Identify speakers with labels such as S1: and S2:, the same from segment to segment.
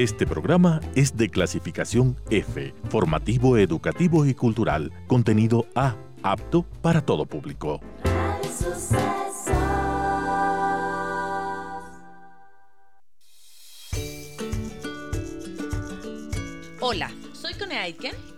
S1: Este programa es de clasificación F, formativo, educativo y cultural, contenido A, apto para todo público.
S2: Hola, soy Cone Aitken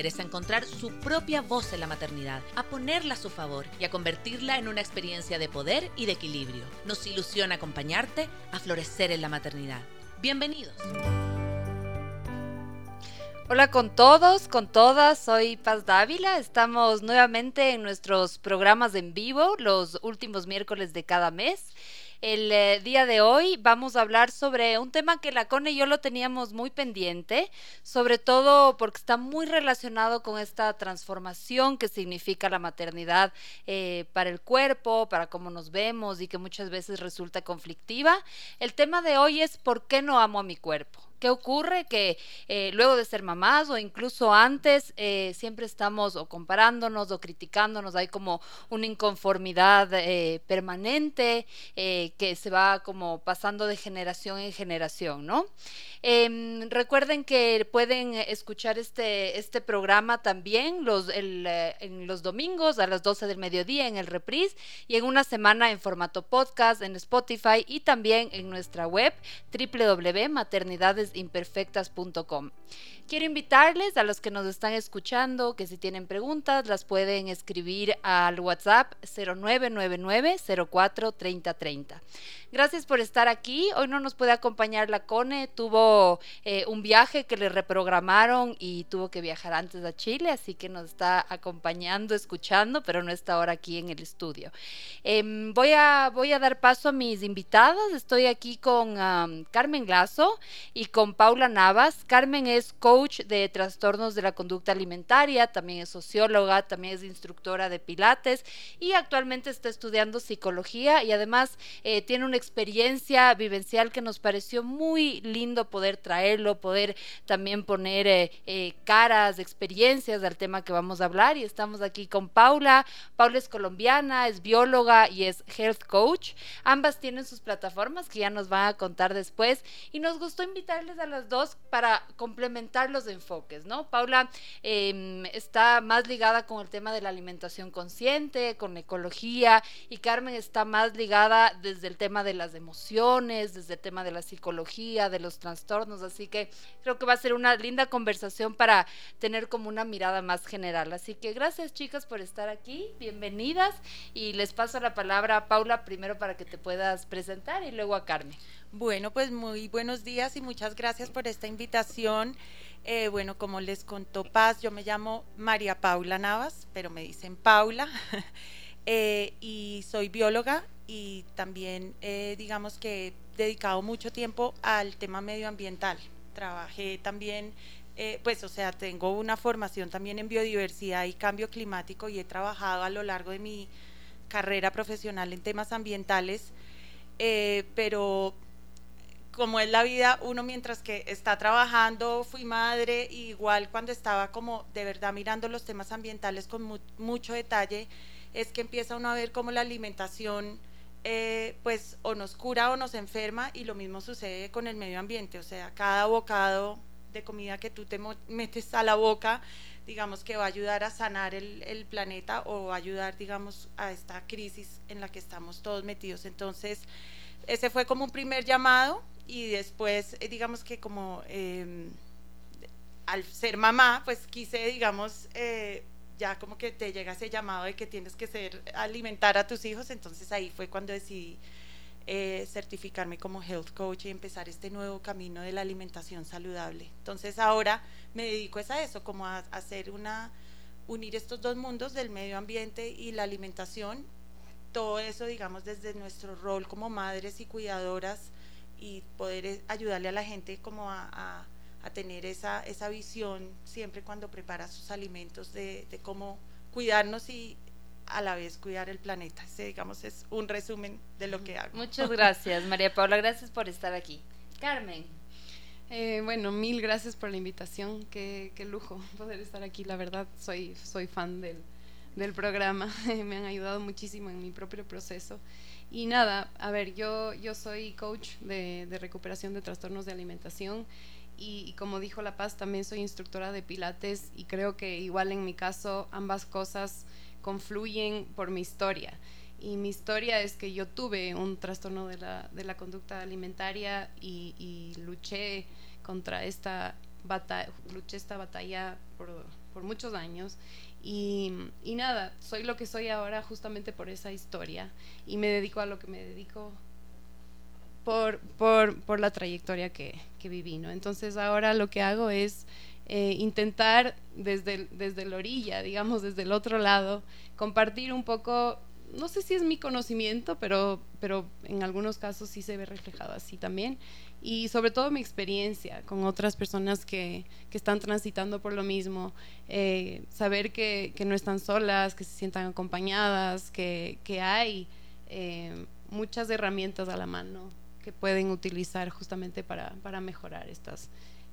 S2: a encontrar su propia voz en la maternidad, a ponerla a su favor y a convertirla en una experiencia de poder y de equilibrio. Nos ilusiona acompañarte a florecer en la maternidad. Bienvenidos.
S3: Hola con todos, con todas, soy Paz Dávila. Estamos nuevamente en nuestros programas en vivo los últimos miércoles de cada mes. El eh, día de hoy vamos a hablar sobre un tema que la Cone y yo lo teníamos muy pendiente, sobre todo porque está muy relacionado con esta transformación que significa la maternidad eh, para el cuerpo, para cómo nos vemos y que muchas veces resulta conflictiva. El tema de hoy es ¿por qué no amo a mi cuerpo? ¿Qué ocurre? Que eh, luego de ser mamás o incluso antes eh, siempre estamos o comparándonos o criticándonos, hay como una inconformidad eh, permanente que se va como pasando de generación en generación, ¿no? Em, recuerden que pueden escuchar este, este programa también los, en los domingos a las 12 del mediodía en el reprise y en una semana en formato podcast en Spotify y también en nuestra web www.maternidades imperfectas.com. Quiero invitarles a los que nos están escuchando que si tienen preguntas las pueden escribir al WhatsApp 0999 04 3030. Gracias por estar aquí. Hoy no nos puede acompañar la Cone. Tuvo eh, un viaje que le reprogramaron y tuvo que viajar antes a Chile, así que nos está acompañando, escuchando, pero no está ahora aquí en el estudio. Em, voy, a, voy a dar paso a mis invitadas. Estoy aquí con Carmen Lazo y con Paula Navas. Carmen es coach de trastornos de la conducta alimentaria, también es socióloga, también es instructora de pilates y actualmente está estudiando psicología y además eh, tiene un experiencia vivencial que nos pareció muy lindo poder traerlo, poder también poner eh, eh, caras, experiencias al tema que vamos a hablar. Y estamos aquí con Paula. Paula es colombiana, es bióloga y es health coach. Ambas tienen sus plataformas que ya nos van a contar después. Y nos gustó invitarles a las dos para complementar los enfoques, ¿no? Paula em, está más ligada con el tema de la alimentación consciente, con ecología, y Carmen está más ligada desde el tema de las emociones, desde el tema de la psicología, de los trastornos, así que creo que va a ser una linda conversación para tener como una mirada más general. Así que gracias chicas por estar aquí, bienvenidas y les paso la palabra a Paula primero para que te puedas presentar y luego a Carmen.
S4: Bueno, pues muy buenos días y muchas gracias por esta invitación. Eh, bueno, como les contó Paz, yo me llamo María Paula Navas, pero me dicen Paula. Eh, y soy bióloga y también eh, digamos que he dedicado mucho tiempo al tema medioambiental. Trabajé también, pues o sea, tengo una formación también en biodiversidad y cambio climático y he trabajado a lo largo de mi carrera profesional en temas ambientales, pero como es la vida, uno mientras que está trabajando, fui madre, igual cuando estaba como de verdad mirando los temas ambientales con mucho detalle, es que empieza uno a ver cómo la alimentación eh, pues o nos cura o nos enferma y lo mismo sucede con el medio ambiente, o sea, cada bocado de comida que tú te metes a la boca, digamos que va a ayudar a sanar el, planeta o va a ayudar, digamos, a esta crisis en la que estamos todos metidos. Entonces, ese fue como un primer llamado y después, eh, digamos que como em, al ser mamá, pues quise, digamos, eh, ya como que te llega ese llamado de que tienes que ser, alimentar a tus hijos, entonces ahí fue cuando decidí eh, certificarme como health coach y empezar este nuevo camino de la alimentación saludable. Entonces ahora me dedico a eso, como a, hacer una, unir estos dos mundos del medio ambiente y la alimentación, todo eso digamos desde nuestro rol como madres y cuidadoras y poder eh, ayudarle a la gente como a a tener esa, esa visión siempre cuando prepara sus alimentos de, de cómo cuidarnos y a la vez cuidar el planeta. Ese, digamos, es un resumen de lo que hago.
S3: Muchas gracias, María Paula. Gracias por estar aquí. Carmen.
S5: Eh, bueno, mil gracias por la invitación. Qué, qué, lujo poder estar aquí. La verdad, soy, soy fan del, del programa. Me han ayudado muchísimo en mi propio proceso. Y nada, a ver, yo, yo soy coach de, recuperación de trastornos de alimentación. Y, como dijo La Paz, también soy instructora de Pilates y creo que igual en mi caso ambas cosas confluyen por mi historia. Y mi historia es que yo tuve un trastorno de la, de la conducta alimentaria y, y, luché contra esta batalla, luché esta batalla por, por muchos años. Y, y, nada, soy lo que soy ahora justamente por esa historia y me dedico a lo que me dedico por, por, por la trayectoria que, que viví. ¿no? Entonces ahora lo que hago es eh, intentar desde, desde la orilla, digamos, desde el otro lado, compartir un poco, no sé si es mi conocimiento, pero, pero en algunos casos sí se ve reflejado así también, y sobre todo mi experiencia con otras personas que, que están transitando por lo mismo, eh, saber que, que, no están solas, que se sientan acompañadas, que, que hay eh, muchas herramientas a la mano que pueden utilizar justamente para, para mejorar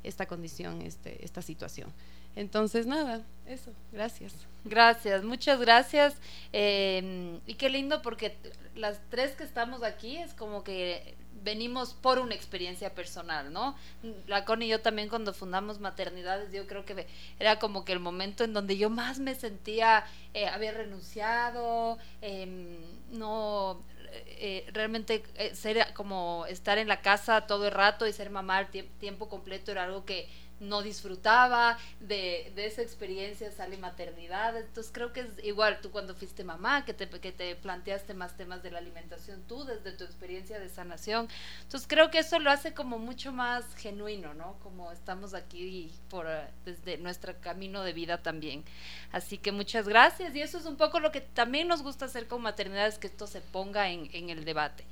S5: esta condición, este, esta situación. Entonces, nada, eso, gracias.
S3: Gracias, muchas gracias. Eh, y qué lindo porque las tres que estamos aquí es como que venimos por una experiencia personal, ¿no? La Connie y yo también cuando fundamos Maternidades, yo creo que era como que el momento en donde yo más me sentía eh, haber renunciado, eh, no eh, realmente eh, ser como estar en la casa todo el rato y ser mamá tiempo completo era algo que no disfrutaba de, de, esa experiencia, sale maternidad. Entonces creo que es igual tú cuando fuiste mamá, que te, que te planteaste más temas de la alimentación tú desde tu experiencia de sanación. Entonces creo que eso lo hace como mucho más genuino, ¿no? Como estamos aquí por, desde nuestro camino de vida también. Así que muchas gracias y eso es un poco lo que también nos gusta hacer con maternidad, es que esto se ponga en, en el debate.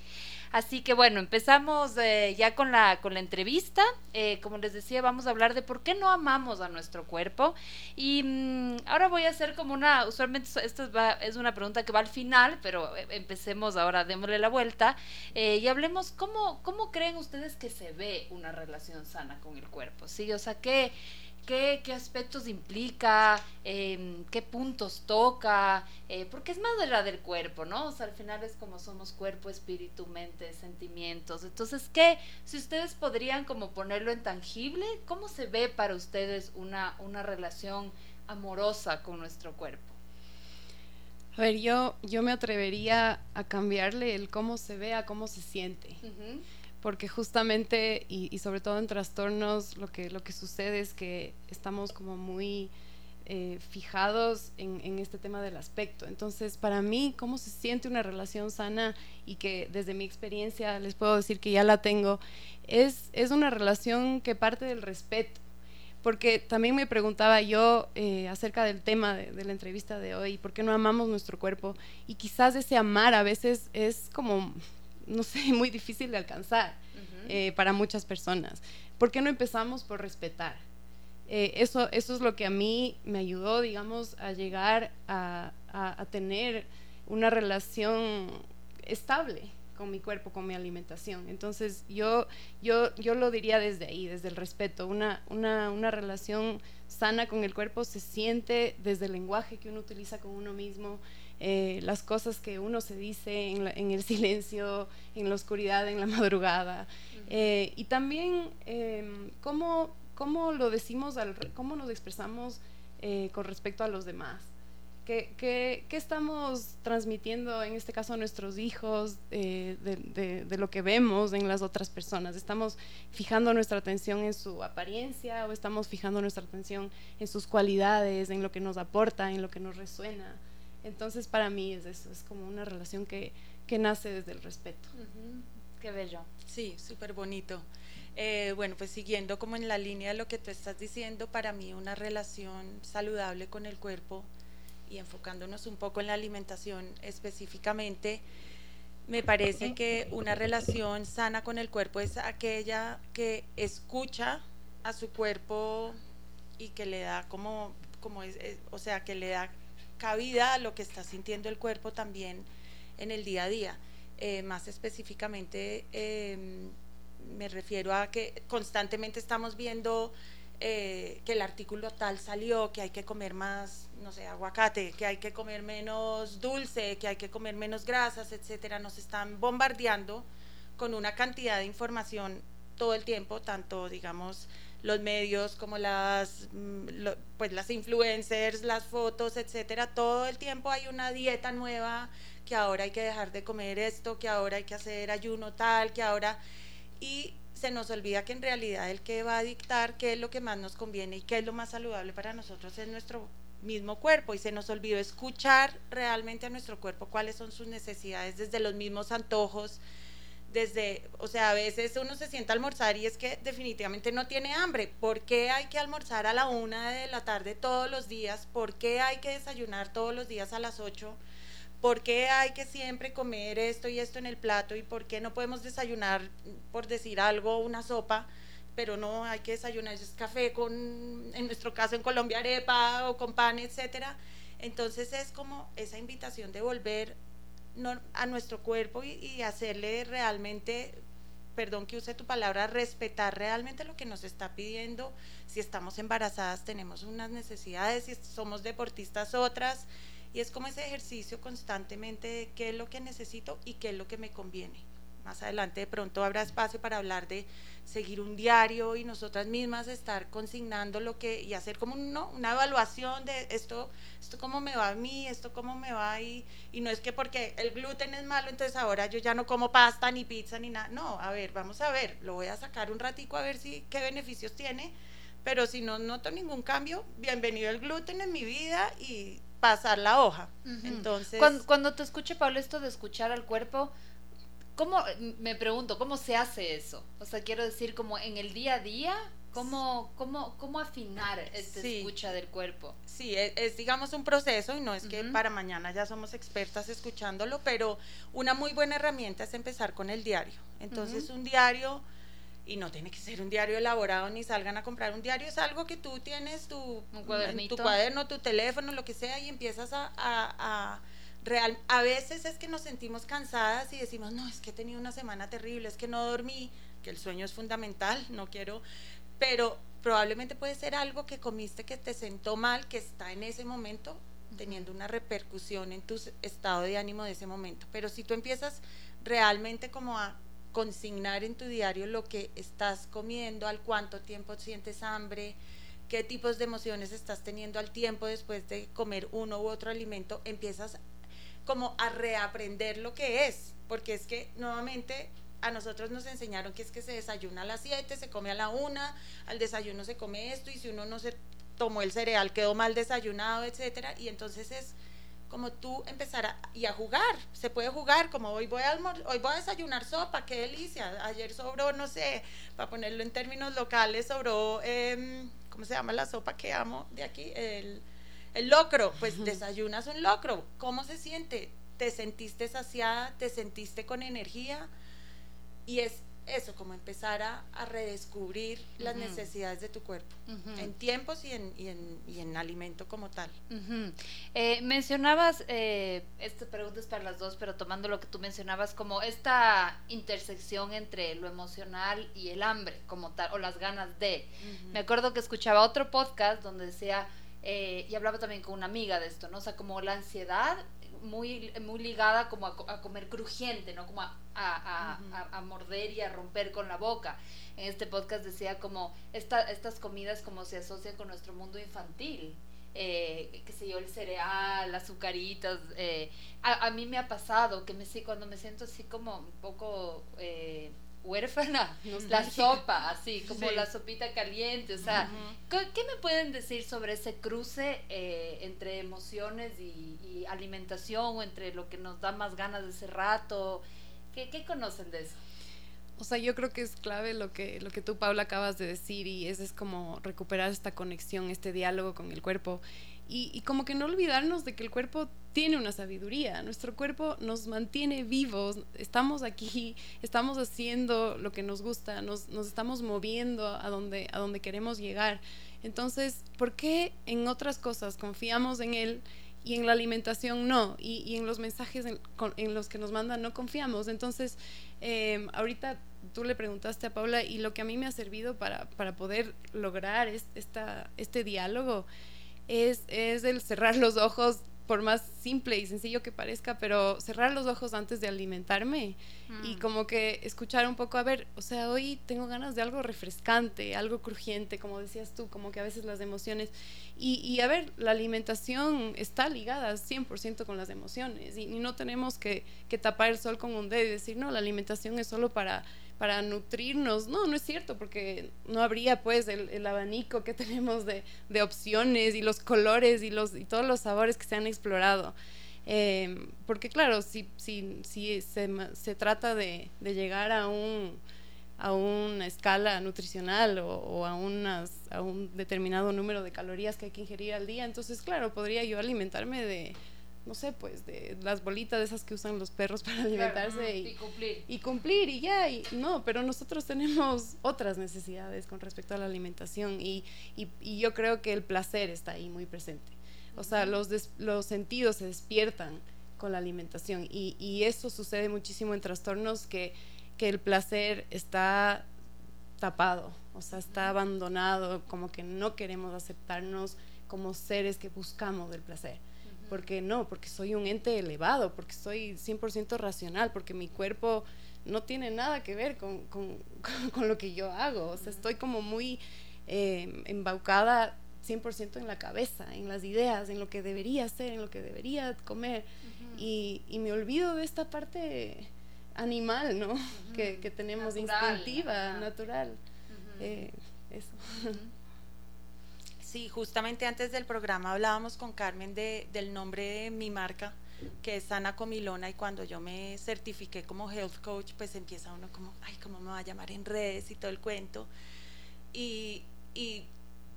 S3: Así que bueno, empezamos eh, ya con la, con la entrevista. Eh, como les decía, vamos a hablar de por qué no amamos a nuestro cuerpo. Y mmm, ahora voy a hacer como una, usualmente esta va, es una pregunta que va al final, pero eh, empecemos ahora, démosle la vuelta eh, y hablemos cómo, cómo creen ustedes que se ve una relación sana con el cuerpo. Sí, o sea, ¿qué, qué, qué aspectos implica, eh, qué puntos toca, eh, porque es más de la del cuerpo, ¿no? O sea, al final es como somos cuerpo, espíritu, mente, sentimientos. Entonces, ¿qué? Si ustedes podrían como ponerlo en tangible, ¿cómo se ve para ustedes una, una relación amorosa con nuestro cuerpo?
S5: A ver, yo, yo me atrevería a cambiarle el cómo se ve a cómo se siente. Uh -huh porque justamente y, sobre todo en trastornos lo que, lo que sucede es que estamos como muy eh, fijados en, en, este tema del aspecto. Entonces, para mí, cómo se siente una relación sana y que desde mi experiencia les puedo decir que ya la tengo, es, es una relación que parte del respeto. Porque también me preguntaba yo eh, acerca del tema de, de la entrevista de hoy, ¿por qué no amamos nuestro cuerpo? Y quizás ese amar a veces es como no sé, muy difícil de alcanzar uh -huh. eh, para muchas personas. ¿Por qué no empezamos por respetar? Eh, eso, eso es lo que a mí me ayudó, digamos, a llegar a, a, a, tener una relación estable con mi cuerpo, con mi alimentación. Entonces, yo, yo, yo lo diría desde ahí, desde el respeto. Una, una, una relación sana con el cuerpo se siente desde el lenguaje que uno utiliza con uno mismo, eh, las cosas que uno se dice en, la, en, el silencio, en la oscuridad, en la madrugada. Uh -huh. eh, y también eh, cómo, cómo, lo decimos, al, cómo nos expresamos eh, con respecto a los demás. ¿Qué, qué, qué estamos transmitiendo en este caso a nuestros hijos de, de, de, lo que vemos en las otras personas? ¿Estamos fijando nuestra atención en su apariencia o estamos fijando nuestra atención en sus cualidades, en lo que nos aporta, en lo que nos resuena? Entonces para mí es eso, es como una relación que, que nace desde el respeto. Uh
S3: -huh. Qué bello.
S4: Sí, súper bonito. Eh, bueno, pues siguiendo como en la línea de lo que tú estás diciendo, para mí una relación saludable con el cuerpo y enfocándonos un poco en la alimentación específicamente, me parece que una relación sana con el cuerpo es aquella que escucha a su cuerpo y que le da como, como es, o sea, que le da cabida a lo que está sintiendo el cuerpo también en el día a día. Eh, más específicamente, em, me refiero a que constantemente estamos viendo eh, que el artículo tal salió, que hay que comer más, no sé, aguacate, que hay que comer menos dulce, que hay que comer menos grasas, etcétera. Nos están bombardeando con una cantidad de información todo el tiempo, tanto, digamos, los medios como las, mm, pues las influencers, las fotos, etcétera. Todo el tiempo hay una dieta nueva, que ahora hay que dejar de comer esto, que ahora hay que hacer ayuno tal, que ahora... Y se nos olvida que en realidad el que va a dictar qué es lo que más nos conviene y qué es lo más saludable para nosotros es nuestro mismo cuerpo y se nos olvidó escuchar realmente a nuestro cuerpo cuáles son sus necesidades desde los mismos antojos, desde, o sea, a veces uno se sienta a almorzar y es que definitivamente no tiene hambre. ¿Por qué hay que almorzar a la una de la tarde todos los días? ¿Por qué hay que desayunar todos los días a las ocho? ¿Por qué hay que siempre comer esto y esto en el plato? ¿Y por qué no podemos desayunar, por decir algo, una sopa? Pero no hay que desayunar es café con, en nuestro caso en Colombia, arepa o con pan, etcétera. Entonces es como esa invitación de volver a nuestro cuerpo y, y hacerle realmente perdón que use tu palabra, respetar realmente lo que nos está pidiendo. Si estamos embarazadas tenemos unas necesidades, si somos deportistas otras, y es como ese ejercicio constantemente de qué es lo que necesito y qué es lo que me conviene. Más adelante de pronto habrá espacio para hablar de seguir un diario y nosotras mismas estar consignando lo que y hacer como una evaluación de esto, esto cómo me va a mí, esto cómo me va y, y no es que porque el gluten es malo, entonces ahora yo ya no como pasta ni pizza ni nada. No, a ver, vamos a ver, lo voy a sacar un ratico a ver si qué beneficios tiene, pero si no noto ningún cambio, bienvenido el gluten en mi vida y pasar la hoja. Entonces,
S3: cuando, te escuche Pablo esto de escuchar al cuerpo, ¿cómo me pregunto cómo se hace eso? O sea, quiero decir como en el día a día, ¿Cómo, cómo, cómo afinar esta escucha del cuerpo?
S4: Sí, es, es, digamos un proceso y no es que para mañana ya somos expertas escuchándolo, pero una muy buena herramienta es empezar con el diario. Entonces un diario y no tiene que ser un diario elaborado ni salgan a comprar un diario, es algo que tú tienes tu, tu cuaderno, tu teléfono, lo que sea, y empiezas a, a, real. A veces es que nos sentimos cansadas y decimos, no, es que he tenido una semana terrible, es que no dormí, que el sueño es fundamental, no quiero, pero probablemente puede ser algo que comiste que te sentó mal, que está en ese momento teniendo una repercusión en tu estado de ánimo de ese momento. Pero si tú empiezas realmente como a consignar en tu diario lo que estás comiendo, al cuánto tiempo sientes hambre, qué tipos de emociones estás teniendo al tiempo después de comer uno u otro alimento, empiezas como a reaprender lo que es, porque es que nuevamente a nosotros nos enseñaron que es que se desayuna a las 7, se come a la 1, al desayuno se come esto y si uno no se tomó el cereal quedó mal desayunado, etcétera, y entonces es como tú empezar a, y a jugar. Se puede jugar, como hoy voy a hoy voy a desayunar sopa, qué delicia. Ayer sobró, no sé, para ponerlo en términos locales, sobró, eh, ¿cómo se llama la sopa que amo de aquí? El, el locro. Pues desayunas un locro. ¿Cómo se siente? ¿Te sentiste saciada? ¿Te sentiste con energía? Y es eso, como empezar a, redescubrir las necesidades de tu cuerpo, en tiempos y en, y, en, y en, alimento como tal.
S3: Eh, mencionabas, eh, esta pregunta es para las dos, pero tomando lo que tú mencionabas, como esta intersección entre lo emocional y el hambre como tal, o las ganas de. Me acuerdo que escuchaba otro podcast donde decía... Eh, y hablaba también con una amiga de esto, ¿no? O sea, como la ansiedad muy, muy ligada como a, comer crujiente, ¿no? Como a, a, morder y a romper con la boca. En este podcast decía como esta, estas comidas como se asocian con nuestro mundo infantil. Eh, qué sé yo, el cereal, azucaritas. Eh, a, mí me ha pasado que me cuando me siento así como un poco eh, huérfana, la sopa, así como la sopita caliente, o sea, ¿qué me pueden decir sobre ese cruce eh, entre emociones y, alimentación o entre lo que nos da más ganas de ese rato? ¿Qué, ¿Qué, conocen de eso?
S5: O sea, yo creo que es clave lo que, lo que tú, Paula, acabas de decir y ese es como recuperar esta conexión, este diálogo con el cuerpo. Y, como que no olvidarnos de que el cuerpo tiene una sabiduría, nuestro cuerpo nos mantiene vivos, estamos aquí, estamos haciendo lo que nos gusta, nos, nos estamos moviendo a donde, a donde queremos llegar. Entonces, ¿por qué en otras cosas confiamos en él? y en la alimentación no, y, en los mensajes en, los que nos mandan no confiamos. Entonces, em, ahorita tú le preguntaste a Paula y lo que a mí me ha servido para, para poder lograr esta, este diálogo es, es el cerrar los ojos por más simple y sencillo que parezca, pero cerrar los ojos antes de alimentarme y mm. como que escuchar un poco, a ver, o sea, hoy tengo ganas de algo refrescante, algo crujiente, como decías tú, como que a veces las emociones, y, y a ver, la alimentación está ligada 100% con las emociones y, y no tenemos que, que tapar el sol con un dedo y decir, no, la alimentación es solo para para nutrirnos. No, no es cierto, porque no habría pues el, abanico que tenemos de, opciones y los colores y, los, y todos los sabores que se han explorado. Em, porque claro, si, si, si se, se trata de, llegar a un a una escala nutricional o, o a, unas, a un determinado número de calorías que hay que ingerir al día, entonces claro, podría yo alimentarme de, no sé, pues de las bolitas de esas que usan los perros para alimentarse
S3: y, cumplir.
S5: Y cumplir y ya, y no, pero nosotros tenemos otras necesidades con respecto a la alimentación y, y, yo creo que el placer está ahí muy presente. O sea, los, los sentidos se despiertan con la alimentación y, y eso sucede muchísimo en trastornos que, que el placer está tapado, o sea, está abandonado, como que no queremos aceptarnos como seres que buscamos el placer porque no, porque soy un ente elevado, porque soy 100% racional, porque mi cuerpo no tiene nada que ver con, con, con lo que yo hago, o sea, estoy como muy eh, embaucada 100% en la cabeza, en las ideas, en lo que debería hacer, en lo que debería comer, y, y, me olvido de esta parte animal, ¿no? que, que, tenemos instintiva, natural. Eh, eso.
S4: Sí, justamente antes del programa hablábamos con Carmen de, del nombre de mi marca, que es Ana Comilona, y cuando yo me certifiqué como health coach, pues empieza uno como, ay, ¿cómo me va a llamar en redes y todo el cuento? Y,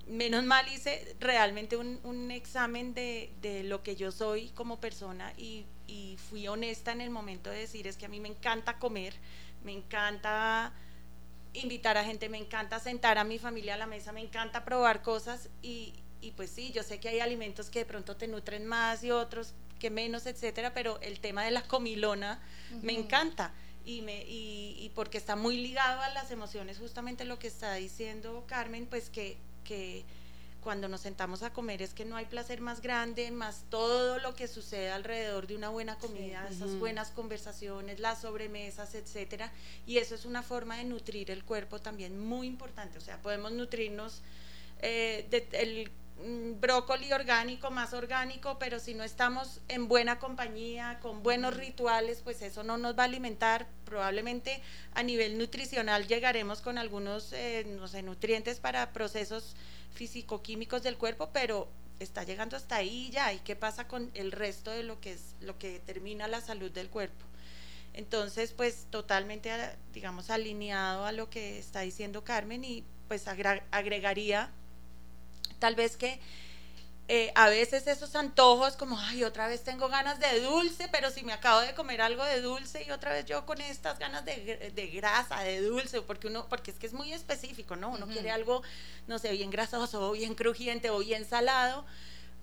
S4: menos mal hice realmente un, un examen de, de, lo que yo soy como persona y, y fui honesta en el momento de decir, es que a mí me encanta comer, me encanta invitar a gente, me encanta sentar a mi familia a la mesa, me encanta probar cosas y, y pues sí, yo sé que hay alimentos que de pronto te nutren más y otros que menos, etcétera, pero el tema de la comilona me encanta y, me, y, y, porque está muy ligado a las emociones, justamente lo que está diciendo Carmen, pues que, que cuando nos sentamos a comer es que no hay placer más grande, más todo lo que sucede alrededor de una buena comida, esas buenas conversaciones, las sobremesas, etcétera, y eso es una forma de nutrir el cuerpo también muy importante, o sea, podemos nutrirnos eh, del mm, brócoli orgánico, más orgánico, pero si no estamos en buena compañía, con buenos rituales, pues eso no nos va a alimentar. Probablemente a nivel nutricional llegaremos con algunos, eh, no sé, nutrientes para procesos físico-químicos del cuerpo, pero está llegando hasta ahí ya. ¿Y qué pasa con el resto de lo que es lo que determina la salud del cuerpo? Entonces, pues totalmente, digamos, alineado a lo que está diciendo Carmen y pues agregaría tal vez que eh, a veces esos antojos como, ay, otra vez tengo ganas de dulce, pero si me acabo de comer algo de dulce y otra vez yo con estas ganas de, de grasa, de dulce, porque uno, porque es que es muy específico, ¿no? Uno quiere algo, no sé, bien grasoso, o bien crujiente, o bien salado,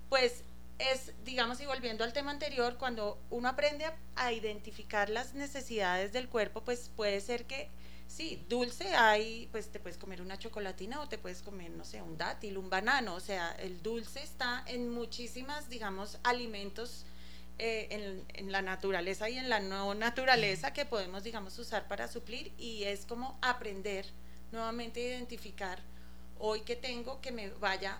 S4: pues es, digamos, y volviendo al tema anterior, cuando uno aprende a identificar las necesidades del cuerpo, pues puede ser que Sí, dulce hay, pues te puedes comer una chocolatina o te puedes comer, no sé, un dátil, un banano. O sea, el dulce está en muchísimas, digamos, alimentos eh, en, la naturaleza y en la no naturaleza que podemos, digamos, usar para suplir y es como aprender nuevamente a identificar hoy que tengo que me vaya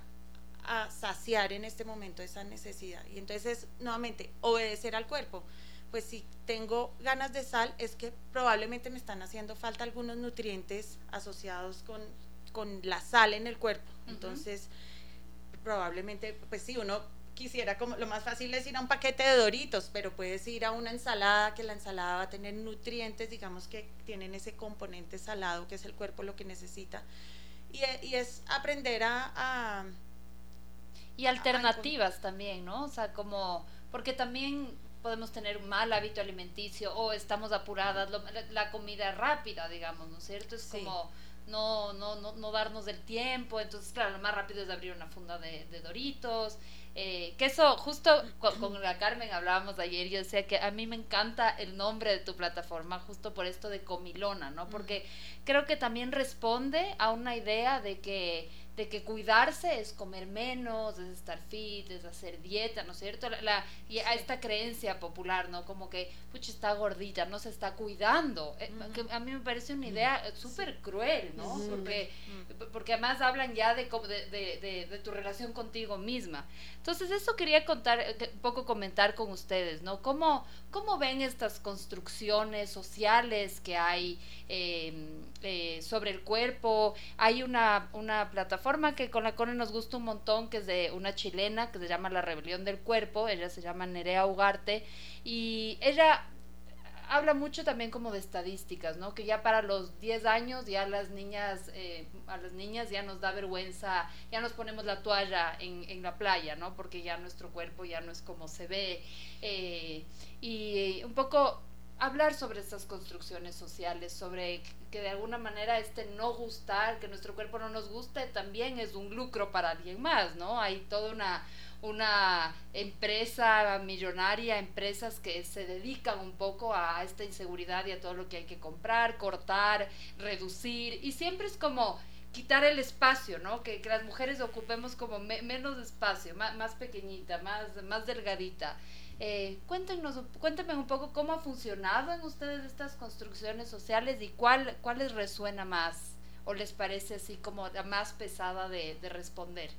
S4: a saciar en este momento esa necesidad. Y entonces, nuevamente, obedecer al cuerpo pues si tengo ganas de sal es que probablemente me están haciendo falta algunos nutrientes asociados con, con la sal en el cuerpo. Entonces, probablemente, pues si uno quisiera como lo más fácil es ir a un paquete de doritos, pero puedes ir a una ensalada, que la ensalada va a tener nutrientes, digamos que tienen ese componente salado, que es el cuerpo lo que necesita. Y, y es aprender a
S3: Y alternativas también, ¿no? O sea, como, porque también podemos tener un mal hábito alimenticio o estamos apuradas, la, comida rápida, digamos, ¿no es cierto? Es como no, no, no, no darnos el tiempo, entonces claro, lo más rápido es abrir una funda de, de Doritos, eh, que eso, justo con, la Carmen hablábamos ayer, yo decía que a mí me encanta el nombre de tu plataforma, justo por esto de comilona, ¿no? Porque creo que también responde a una idea de que de que cuidarse es comer menos, es estar fit, es hacer dieta, ¿no es cierto? La, y a esta creencia popular, ¿no? Como que, pucha, está gordita, no se está cuidando. Eh, que a mí me parece una idea súper cruel, ¿no? Porque, porque además hablan ya de, de, de, de, tu relación contigo misma. Entonces, eso quería contar, eh, un poco comentar con ustedes, ¿no? ¿Cómo, cómo ven estas construcciones sociales que hay em, eh, sobre el cuerpo? Hay una, una plataforma forma que con la Cone nos gusta un montón, que es de una chilena que se llama La Rebelión del Cuerpo, ella se llama Nerea Ugarte, y ella habla mucho también como de estadísticas, ¿no? Que ya para los 10 años ya las niñas, eh, a las niñas ya nos da vergüenza, ya nos ponemos la toalla en, en, la playa, ¿no? Porque ya nuestro cuerpo ya no es como se ve. Eh, y un poco hablar sobre estas construcciones sociales, sobre que de alguna manera este no gustar, que nuestro cuerpo no nos guste, también es un lucro para alguien más, ¿no? Hay toda una, una empresa millonaria, empresas que se dedican un poco a esta inseguridad y a todo lo que hay que comprar, cortar, reducir, y siempre es como quitar el espacio, ¿no? Que, las mujeres ocupemos como menos espacio, más, más pequeñita, más, más delgadita. Eh, cuéntenos, cuéntenme un poco cómo en ustedes estas construcciones sociales y cuál, cuál les resuena más o les parece así como la más pesada de, responder.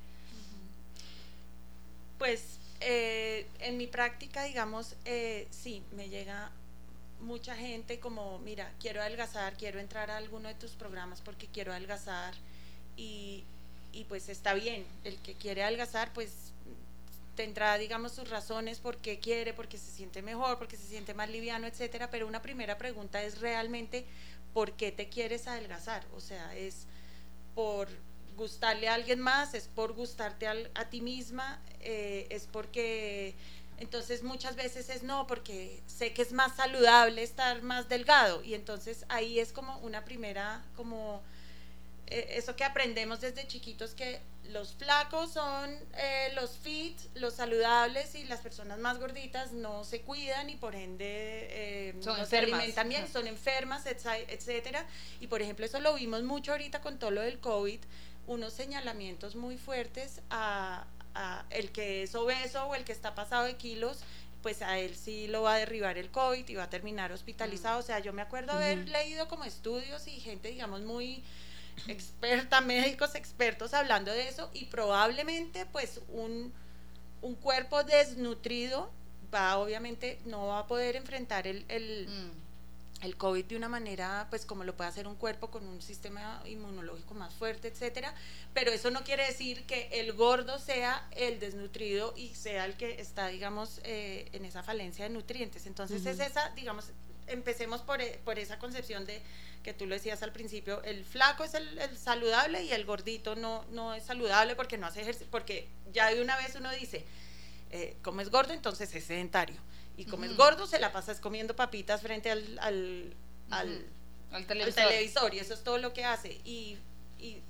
S4: Pues eh, en mi práctica, digamos, eh, sí, me llega mucha gente como, mira, quiero adelgazar, quiero entrar a alguno de tus programas porque quiero adelgazar y, y pues está bien, el que quiere adelgazar, pues tendrá, digamos, sus razones por qué quiere, porque se siente mejor, porque se siente más liviano, etcétera, pero una primera pregunta es realmente por qué te quieres adelgazar, o sea, es por gustarle a alguien más, es por gustarte a, ti misma, eh, es porque entonces muchas veces es no, porque sé que es más saludable estar más delgado y entonces ahí es como una primera, como eh, eso que aprendemos desde chiquitos que los flacos son eh, los fit, los saludables y las personas más gorditas no se cuidan y por ende eh, no se alimentan bien, son enfermas, etcétera. Y por ejemplo, eso lo vimos mucho ahorita con todo lo del COVID, unos señalamientos muy fuertes a, el que es obeso o el que está pasado de kilos pues a él sí lo va a derribar el COVID y va a terminar hospitalizado. Mm. O sea, yo me acuerdo haber leído como estudios y gente, digamos, muy experta, médicos expertos hablando de eso y probablemente pues un, un cuerpo desnutrido va obviamente no va a poder enfrentar el, el, mm. el, COVID de una manera pues como lo puede hacer un cuerpo con un sistema inmunológico más fuerte, etcétera, pero eso no quiere decir que el gordo sea el desnutrido y sea el que está digamos eh, en esa falencia de nutrientes. Entonces es esa, digamos, empecemos por, por esa concepción de que tú lo decías al principio, el flaco es el, saludable y el gordito no, no es saludable porque no hace ejercicio, porque ya de una vez uno dice, eh, como es gordo, entonces es sedentario. Y como es gordo, se la pasas comiendo papitas frente al, al, al, televisor. Y eso es todo lo que hace. Y, y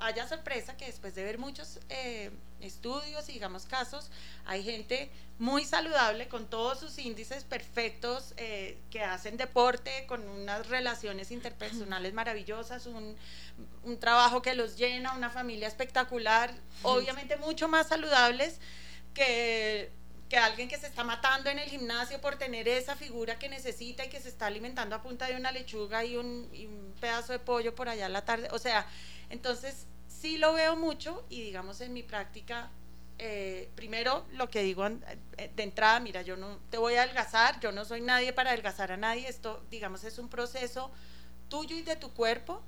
S4: haya sorpresa que después de ver muchos eh, estudios y digamos casos, hay gente muy saludable con todos sus índices perfectos, eh, que hacen deporte con unas relaciones interpersonales maravillosas, un, un, trabajo que los llena, una familia espectacular, obviamente mucho más saludables que que alguien que se está matando en el gimnasio por tener esa figura que necesita y que se está alimentando a punta de una lechuga y un, y un pedazo de pollo por allá a la tarde. O sea, entonces, sí lo veo mucho y digamos en mi práctica, eh, primero lo que digo eh, de entrada, mira, yo no te voy a adelgazar, yo no soy nadie para adelgazar a nadie, esto digamos es un proceso tuyo y de tu cuerpo,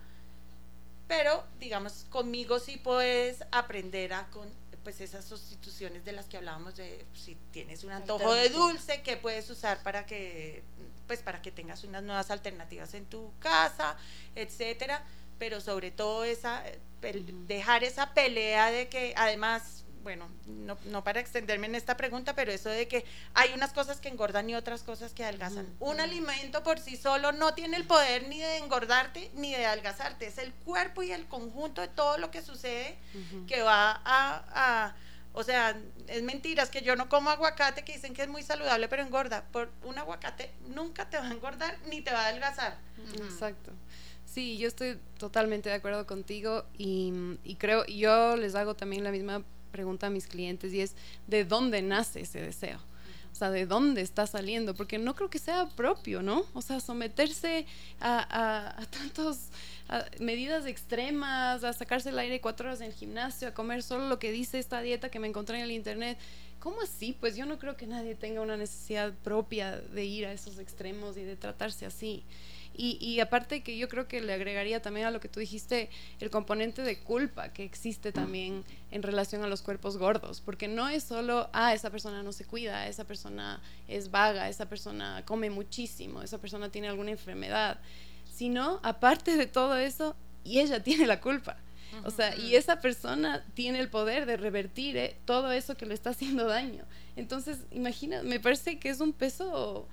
S4: pero digamos conmigo sí puedes aprender a con pues esas sustituciones de las que hablábamos de si tienes un antojo de dulce que puedes usar para que pues para que tengas unas nuevas alternativas en tu casa, etcétera pero sobre todo esa, dejar esa pelea de que además bueno, no, no, para extenderme en esta pregunta, pero eso de que hay unas cosas que engordan y otras cosas que adelgazan. Un alimento por sí solo no tiene el poder ni de engordarte ni de adelgazarte, es el cuerpo y el conjunto de todo lo que sucede que va a, o sea, es mentira, es que yo no como aguacate que dicen que es muy saludable, pero engorda. Por un aguacate nunca te va a engordar ni te va a adelgazar.
S5: Exacto. Sí, yo estoy totalmente de acuerdo contigo y, creo, yo les hago también la misma pregunta a mis clientes y es, ¿de dónde nace ese deseo? O sea, ¿de dónde está saliendo? Porque no creo que sea propio, ¿no? O sea, someterse a, a, tantas medidas extremas, a sacarse el aire cuatro horas en el gimnasio, a comer solo lo que dice esta dieta que me encontré en el internet. ¿Cómo así? Pues yo no creo que nadie tenga una necesidad propia de ir a esos extremos y de tratarse así. Y, aparte que yo creo que le agregaría también a lo que tú dijiste el componente de culpa que existe también en relación a los cuerpos gordos, porque no es solo, ah, esa persona no se cuida, esa persona es vaga, esa persona come muchísimo, esa persona tiene alguna enfermedad, sino aparte de todo eso, y ella tiene la culpa. O sea, y esa persona tiene el poder de revertir eh, todo eso que le está haciendo daño. Entonces, imagina, me parece que es un peso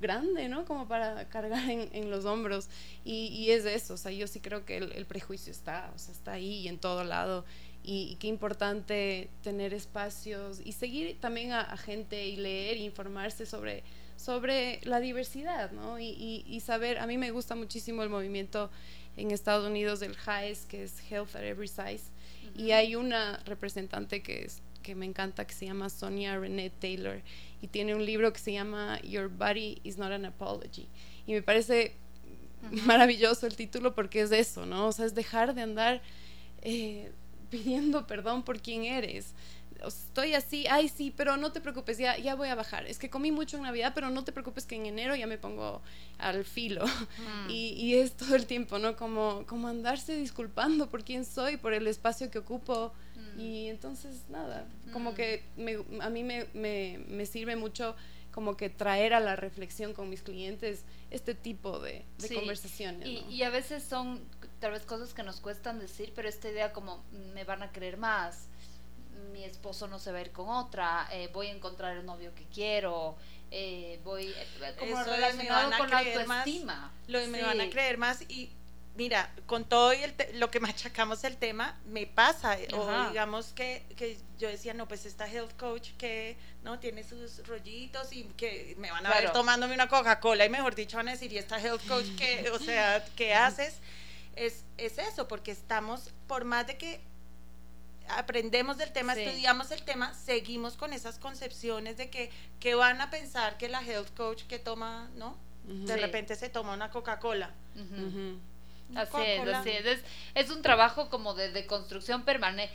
S5: grande, ¿no? Como para cargar en, los hombros. Y, es eso, o sea, yo sí creo que el, prejuicio está, o sea, está ahí en todo lado. Y, qué importante tener espacios y seguir también a, gente y leer e informarse sobre, sobre la diversidad, ¿no? Y, saber, a mí me gusta muchísimo el movimiento en Estados Unidos del HIES, que es Health at Every Size. Y hay una representante que es que me encanta que se llama Sonia Renee Taylor y tiene un libro que se llama Your Body is Not an Apology. Y me parece maravilloso el título porque es eso, ¿no? O sea, es dejar de andar eh, pidiendo perdón por quién eres. Estoy así, ay sí, pero no te preocupes, ya, ya voy a bajar. Es que comí mucho en Navidad, pero no te preocupes que en enero ya me pongo al filo. Mm. Y, y, es todo el tiempo, ¿no? Como, como andarse disculpando por quién soy, por el espacio que ocupo, y entonces, nada, como que a mí me, me, sirve mucho como que traer a la reflexión con mis clientes este tipo de, conversaciones.
S3: Y, y, a veces son tal vez cosas que nos cuestan decir, pero esta idea como me van a creer más, mi esposo no se va a ir con otra, eh, voy a encontrar el novio que quiero, eh, voy eh, como relacionado con la autoestima.
S4: lo me van a creer más y mira, con todo y lo que machacamos el tema, me pasa, o digamos que, que, yo decía, no, pues esta health coach que no tiene sus rollitos y que me van a ver tomándome una Coca-Cola y mejor dicho van a decir, y esta health coach que, o sea, ¿qué haces? Es, es eso, porque estamos, por más de que aprendemos del tema, estudiamos el tema, seguimos con esas concepciones de que, que van a pensar que la health coach que toma, ¿no? De repente se toma una Coca-Cola.
S3: Así es, así es. es. un trabajo como de, construcción permanente.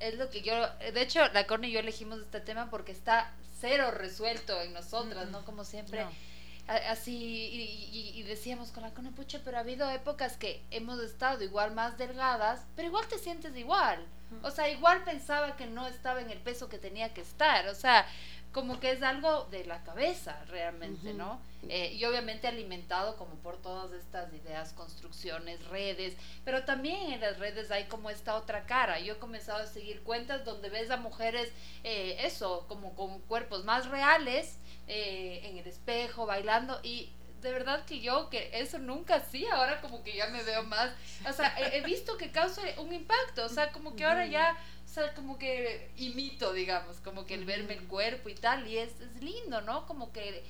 S3: Es lo que yo, de hecho, la Corne y yo elegimos este tema porque está cero resuelto en nosotras, ¿no? Como siempre. Así, y, decíamos con la Corne, pucha, pero ha habido épocas que hemos estado igual más delgadas, pero igual te sientes igual. O sea, igual pensaba que no estaba en el peso que tenía que estar. O sea, como que es algo de la cabeza realmente, ¿no? Eh, y obviamente alimentado como por todas estas ideas, construcciones, redes, pero también en las redes hay como esta otra cara. Yo he comenzado a seguir cuentas donde ves a mujeres, eh, eso, como con cuerpos más reales, eh, en el espejo, bailando y de verdad que yo que eso nunca hacía, ahora como que ya me veo más, o sea, he, visto que causa un impacto, o sea, como que ahora ya, sea, como que imito, digamos, como que el verme el cuerpo y tal, y es, es lindo, ¿no? Como que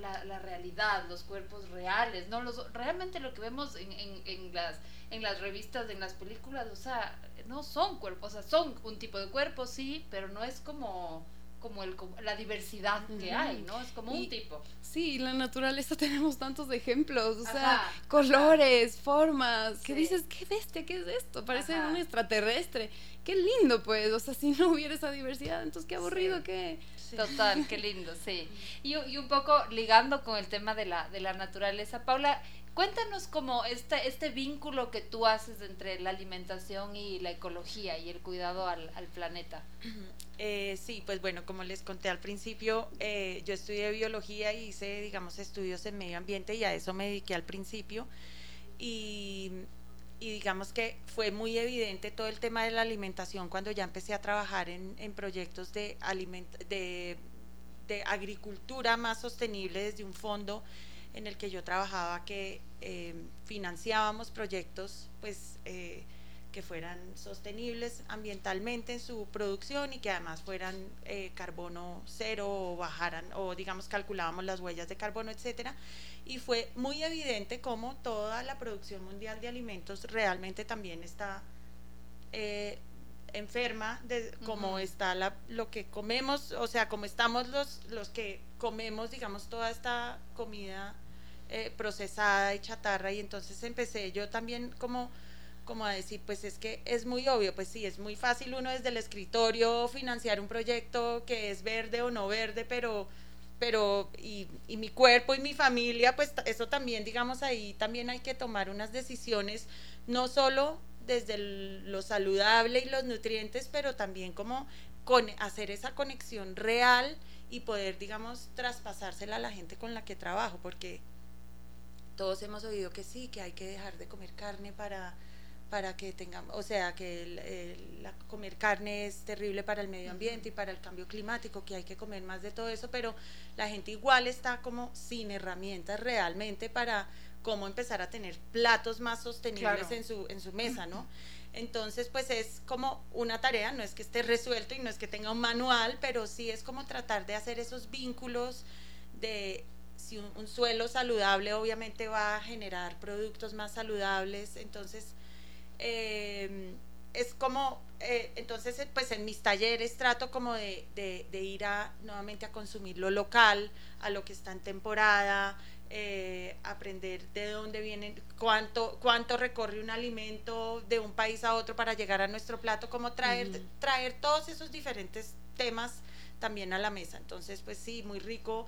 S3: la, la, realidad, los cuerpos reales, ¿no? Los, realmente lo que vemos en, en, en, las, en las revistas, en las películas, o sea, no son cuerpos, o sea, son un tipo de cuerpo, sí, pero no es como como el, la diversidad que hay, ¿no? Es como un tipo.
S5: Sí, la naturaleza tenemos tantos ejemplos, o sea, colores, formas, que dices, qué bestia, qué es esto, parece un extraterrestre, qué lindo pues, o sea, si no hubiera esa diversidad, entonces qué aburrido, qué...
S3: Total, qué lindo, sí. Y, y, un poco ligando con el tema de la, de la naturaleza, Paula, Cuéntanos como este, este vínculo que tú haces entre la alimentación y la ecología y el cuidado al, planeta.
S4: Eh, sí, pues bueno, como les conté al principio, eh, yo estudié biología y hice, digamos, estudios en medio ambiente y a eso me dediqué al principio. Y y digamos que fue muy evidente todo el tema de la alimentación cuando ya empecé a trabajar en, en proyectos de, de, de, agricultura más sostenible desde un fondo en el que yo trabajaba que eh, financiábamos proyectos pues eh, que fueran sostenibles ambientalmente en su producción y que además fueran eh, carbono cero o bajaran o digamos calculábamos las huellas de carbono, etcétera. Y fue muy evidente cómo toda la producción mundial de alimentos realmente también está eh, enferma de cómo está la, lo que comemos, o sea, como estamos los, los que comemos, digamos, toda esta comida eh, procesada y chatarra. Y entonces empecé yo también como como a decir, pues es que es muy obvio, pues sí, es muy fácil uno desde el escritorio financiar un proyecto que es verde o no verde, pero, pero, y, y mi cuerpo y mi familia, pues eso también, digamos, ahí también hay que tomar unas decisiones, no solo desde lo saludable y los nutrientes, pero también como con, hacer esa conexión real y poder, digamos, traspasársela a la gente con la que trabajo, porque todos hemos oído que sí, que hay que dejar de comer carne para para que tengamos, o sea, que la, comer carne es terrible para el medio ambiente y para el cambio climático, que hay que comer más de todo eso, pero la gente igual está como sin herramientas realmente para cómo empezar a tener platos más sostenibles en, su, en su mesa, ¿no? Entonces, pues es como una tarea, no es que esté resuelto y no es que tenga un manual, pero sí es como tratar de hacer esos vínculos de si un suelo saludable obviamente va a generar productos más saludables, entonces eh, es como, eh, entonces, eh, pues en mis talleres trato como de, de, ir a nuevamente a consumir lo local, a lo que está en temporada, aprender de dónde vienen, cuánto, cuánto recorre un alimento de un país a otro para llegar a nuestro plato, como traer, traer todos esos diferentes temas también a la mesa. Entonces, pues sí, muy rico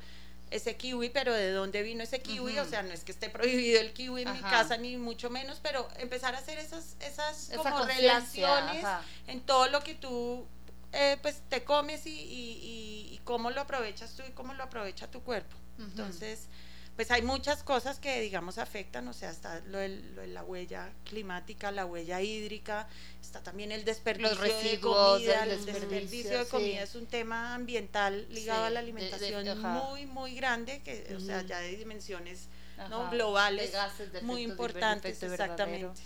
S4: ese kiwi, pero ¿de dónde vino ese kiwi? O sea, no es que esté prohibido el kiwi en mi casa, ni mucho menos, pero empezar a hacer esas, esas como relaciones en todo lo que tú eh, pues te comes y, y, y, cómo lo aprovechas tú y cómo lo aprovecha tu cuerpo. Entonces, pues hay muchas cosas que, digamos, afectan, o sea, está lo de, la huella climática, la huella hídrica, está también el desperdicio de comida, el desperdicio, de comida es un tema ambiental ligado a la alimentación muy, muy grande, que, o sea, ya de dimensiones ¿no? globales, muy importantes, exactamente.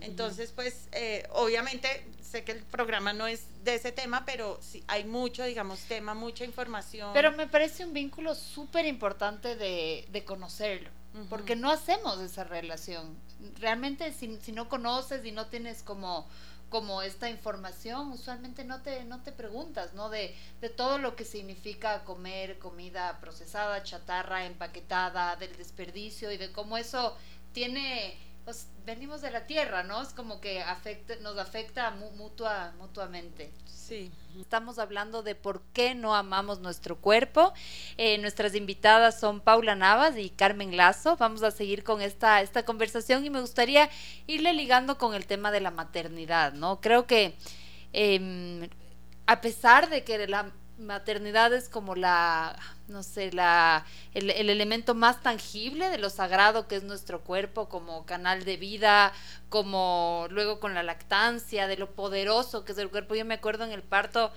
S4: Entonces, pues, eh, obviamente, sé que el programa no es de ese tema, pero sí, hay mucho, digamos, tema, mucha información.
S3: Pero me parece un vínculo súper importante de, de, conocerlo, porque no hacemos esa relación. Realmente, si, si no conoces y no tienes como como esta información, usualmente no te, no te preguntas, ¿no? De, de todo lo que significa comer comida procesada, chatarra, empaquetada, del desperdicio y de cómo eso tiene pues venimos de la tierra, ¿no? Es como que afecta, nos afecta mutua, mutuamente.
S4: Sí.
S3: Estamos hablando de por qué no amamos nuestro cuerpo. Eh, nuestras invitadas son Paula Navas y Carmen Lazo. Vamos a seguir con esta, esta conversación y me gustaría irle ligando con el tema de la maternidad, ¿no? Creo que em, a pesar de que la maternidad es como la, no sé, la, el, elemento más tangible de lo sagrado que es nuestro cuerpo como canal de vida, como luego con la lactancia, de lo poderoso que es el cuerpo. Yo me acuerdo en el parto,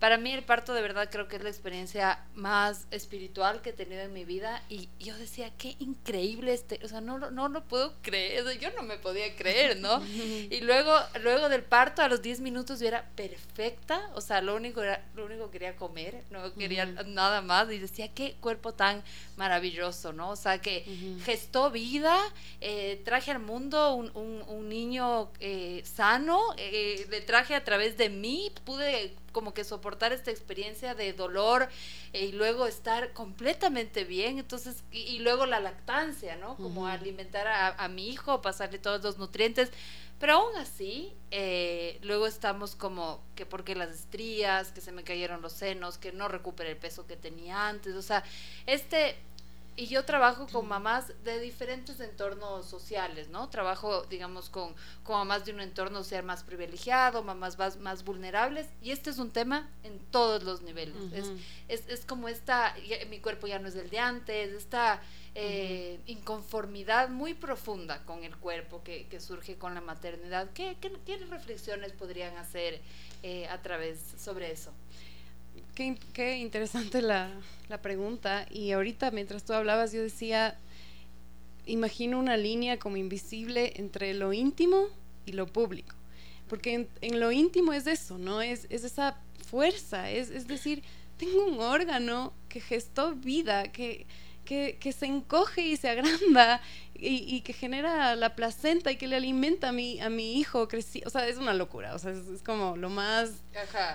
S3: para mí el parto de verdad creo que es la experiencia más espiritual que he tenido en mi vida y yo decía, qué increíble este, o sea, no, no lo puedo creer, yo no me podía creer, ¿no? y luego, luego del parto a los 10 minutos yo era perfecta, o sea, lo único, era, lo único que quería comer, no quería nada más y decía, qué cuerpo tan maravilloso, ¿no? O sea, que gestó vida, eh, traje al mundo un, un, niño eh, sano, eh, le traje a través de mí, pude como que soportar esta experiencia de dolor eh, y luego estar completamente bien, entonces, y, luego la lactancia, ¿no? Como alimentar a, mi hijo, pasarle todos los nutrientes, pero aún así, eh, luego estamos como que porque las estrías, que se me cayeron los senos, que no recuperé el peso que tenía antes, o sea, este Y yo trabajo con mamás de diferentes entornos sociales, ¿no? Trabajo, digamos, con, con mamás de un entorno ser más privilegiado, mamás más, más vulnerables, y este es un tema en todos los niveles. es, es, es, como esta, mi cuerpo ya no es el de antes, esta eh, inconformidad muy profunda con el cuerpo que, que surge con la maternidad. ¿Qué, qué, qué reflexiones podrían hacer eh, a través sobre eso?
S5: Qué, interesante la, la, pregunta. Y ahorita mientras tú hablabas yo decía, imagino una línea como invisible entre lo íntimo y lo público. Porque en, lo íntimo es eso, ¿no? Es, es esa fuerza, es, es decir, tengo un órgano que gestó vida, que, que, que, se encoge y se agranda y, que genera la placenta y que le alimenta a mi, a mi hijo crecí, o sea, es una locura, o sea, es, como lo más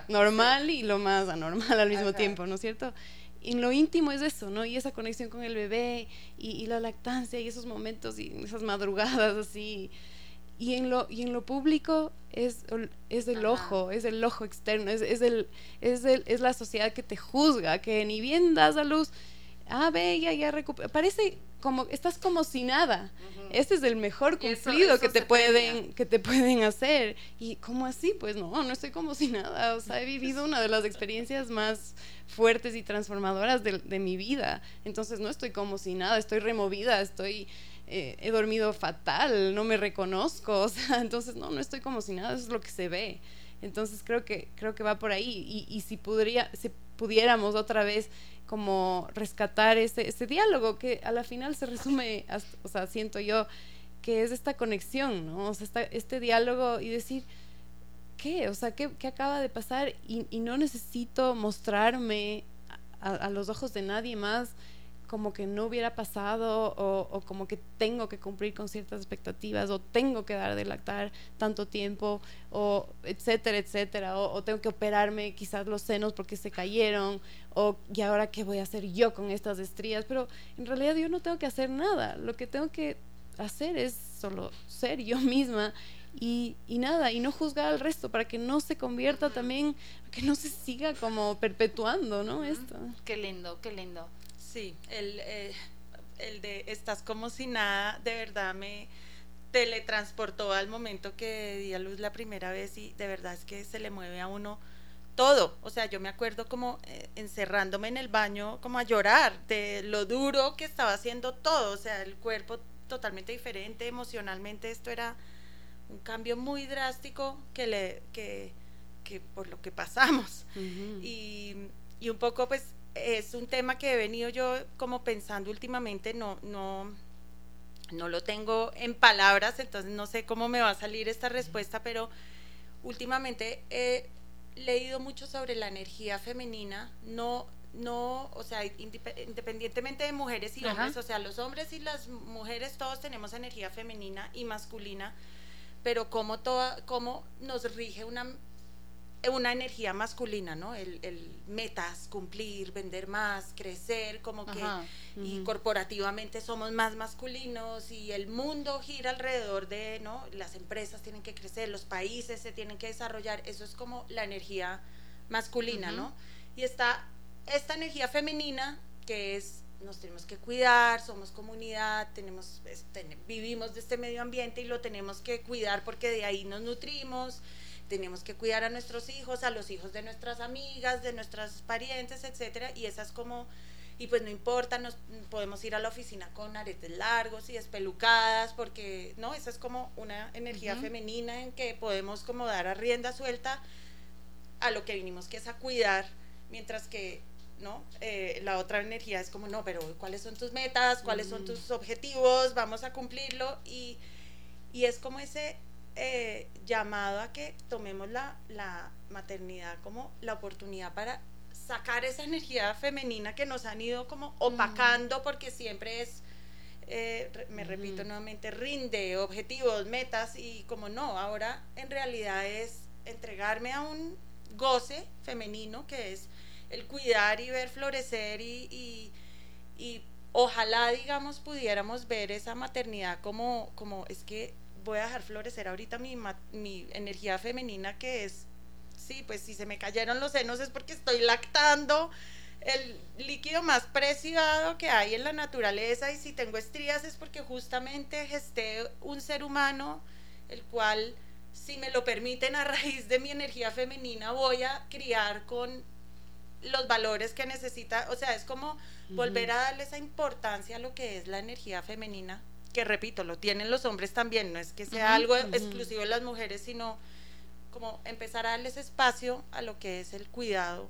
S5: normal y lo más anormal al mismo tiempo, ¿no es cierto? Y lo íntimo es eso, ¿no? Y esa conexión con el bebé y, la lactancia y esos momentos y esas madrugadas así. Y en lo, y en lo público es, es el ojo, es el ojo externo, es, es, el, es, el, es la sociedad que te juzga, que ni bien das a luz, ah, ve, ya, ya recupera. Parece como, estás como si nada. Este es el mejor cumplido que, te pueden, que te pueden hacer. ¿Y cómo así? Pues no, no estoy como si nada. O sea, he vivido una de las experiencias más fuertes y transformadoras de, de mi vida. Entonces no estoy como si nada, estoy removida, estoy... Eh, he dormido fatal, no me reconozco, o sea, entonces no, no estoy como si nada, eso es lo que se ve. Entonces creo que, creo que va por ahí y, y si, podría, si pudiéramos otra vez como rescatar ese, ese diálogo que a la final se resume, o sea, siento yo que es esta conexión, ¿no? O sea, este diálogo y decir, ¿qué? O sea, ¿qué, qué acaba de pasar? Y, y no necesito mostrarme a, los ojos de nadie más como que no hubiera pasado o, como que tengo que cumplir con ciertas expectativas o tengo que dar de lactar tanto tiempo o etcétera, etcétera, o, tengo que operarme quizás los senos porque se cayeron o y ahora qué voy a hacer yo con estas estrías, pero en realidad yo no tengo que hacer nada, lo que tengo que hacer es solo ser yo misma y, y, nada, y no juzgar al resto para que no se convierta también, que no se siga como perpetuando, ¿no? Esto.
S3: Qué lindo, qué lindo.
S4: Sí, el, eh, el de estás como si nada, de verdad me teletransportó al momento que di a luz la primera vez y de verdad es que se le mueve a uno todo. O sea, yo me acuerdo como eh, encerrándome en el baño, como a llorar de lo duro que estaba haciendo todo. O sea, el cuerpo totalmente diferente, emocionalmente esto era un cambio muy drástico que le que, que por lo que pasamos. y, y un poco pues es un tema que he venido yo como pensando últimamente, no, no, no lo tengo en palabras, entonces no sé cómo me va a salir esta respuesta, pero últimamente he leído mucho sobre la energía femenina, no, no, o sea, independientemente de mujeres y hombres, o sea, los hombres y las mujeres todos tenemos energía femenina y masculina, pero cómo, toda, cómo nos rige una una energía masculina, ¿no? El, metas, cumplir, vender más, crecer, como que, y corporativamente somos más masculinos y el mundo gira alrededor de, ¿no? Las empresas tienen que crecer, los países se tienen que desarrollar, eso es como la energía masculina, ¿no? Y está esta energía femenina que es nos tenemos que cuidar, somos comunidad, tenemos, este, vivimos de este medio ambiente y lo tenemos que cuidar porque de ahí nos nutrimos, tenemos que cuidar a nuestros hijos, a los hijos de nuestras amigas, de nuestras parientes, etcétera, y esas como y pues no importa, nos podemos ir a la oficina con aretes largos y espelucadas porque no, esa es como una energía femenina en que podemos como dar a rienda suelta a lo que vinimos que es a cuidar, mientras que ¿no? Eh, la otra energía es como, no, pero ¿cuáles son tus metas? ¿Cuáles son tus objetivos? Vamos a cumplirlo y, y es como ese eh, llamado a que tomemos la, la maternidad como la oportunidad para sacar esa energía femenina que nos han ido como opacando porque siempre es, eh, me repito nuevamente, rinde objetivos, metas y como no, ahora en realidad es entregarme a un goce femenino que es el cuidar y ver florecer y, y, y ojalá digamos pudiéramos ver esa maternidad como, como es que voy a dejar florecer ahorita mi, mi energía femenina que es, sí, pues si se me cayeron los senos es porque estoy lactando, el líquido más preciado que hay en la naturaleza y si tengo estrías es porque justamente gesté un ser humano el cual, si me lo permiten, a raíz de mi energía femenina voy a criar con los valores que necesita, o sea, es como volver a darle esa importancia a lo que es la energía femenina, que repito, lo tienen los hombres también, no es que sea algo exclusivo de las mujeres, sino como empezar a darles espacio a lo que es el cuidado.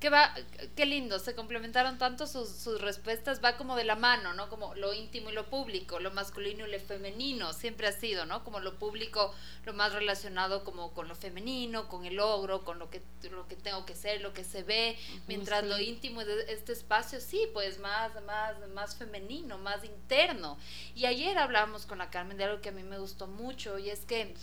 S3: Qué va, qué lindo, se complementaron tanto sus, sus, respuestas, va como de la mano, ¿no? Como lo íntimo y lo público, lo masculino y lo femenino, siempre ha sido, ¿no? Como lo público, lo más relacionado como con lo femenino, con el logro, con lo que, lo que tengo que ser, lo que se ve, mientras lo íntimo de este espacio, sí, pues más, más, más femenino, más interno. Y ayer hablamos con la Carmen de algo que a mí me gustó mucho, y es que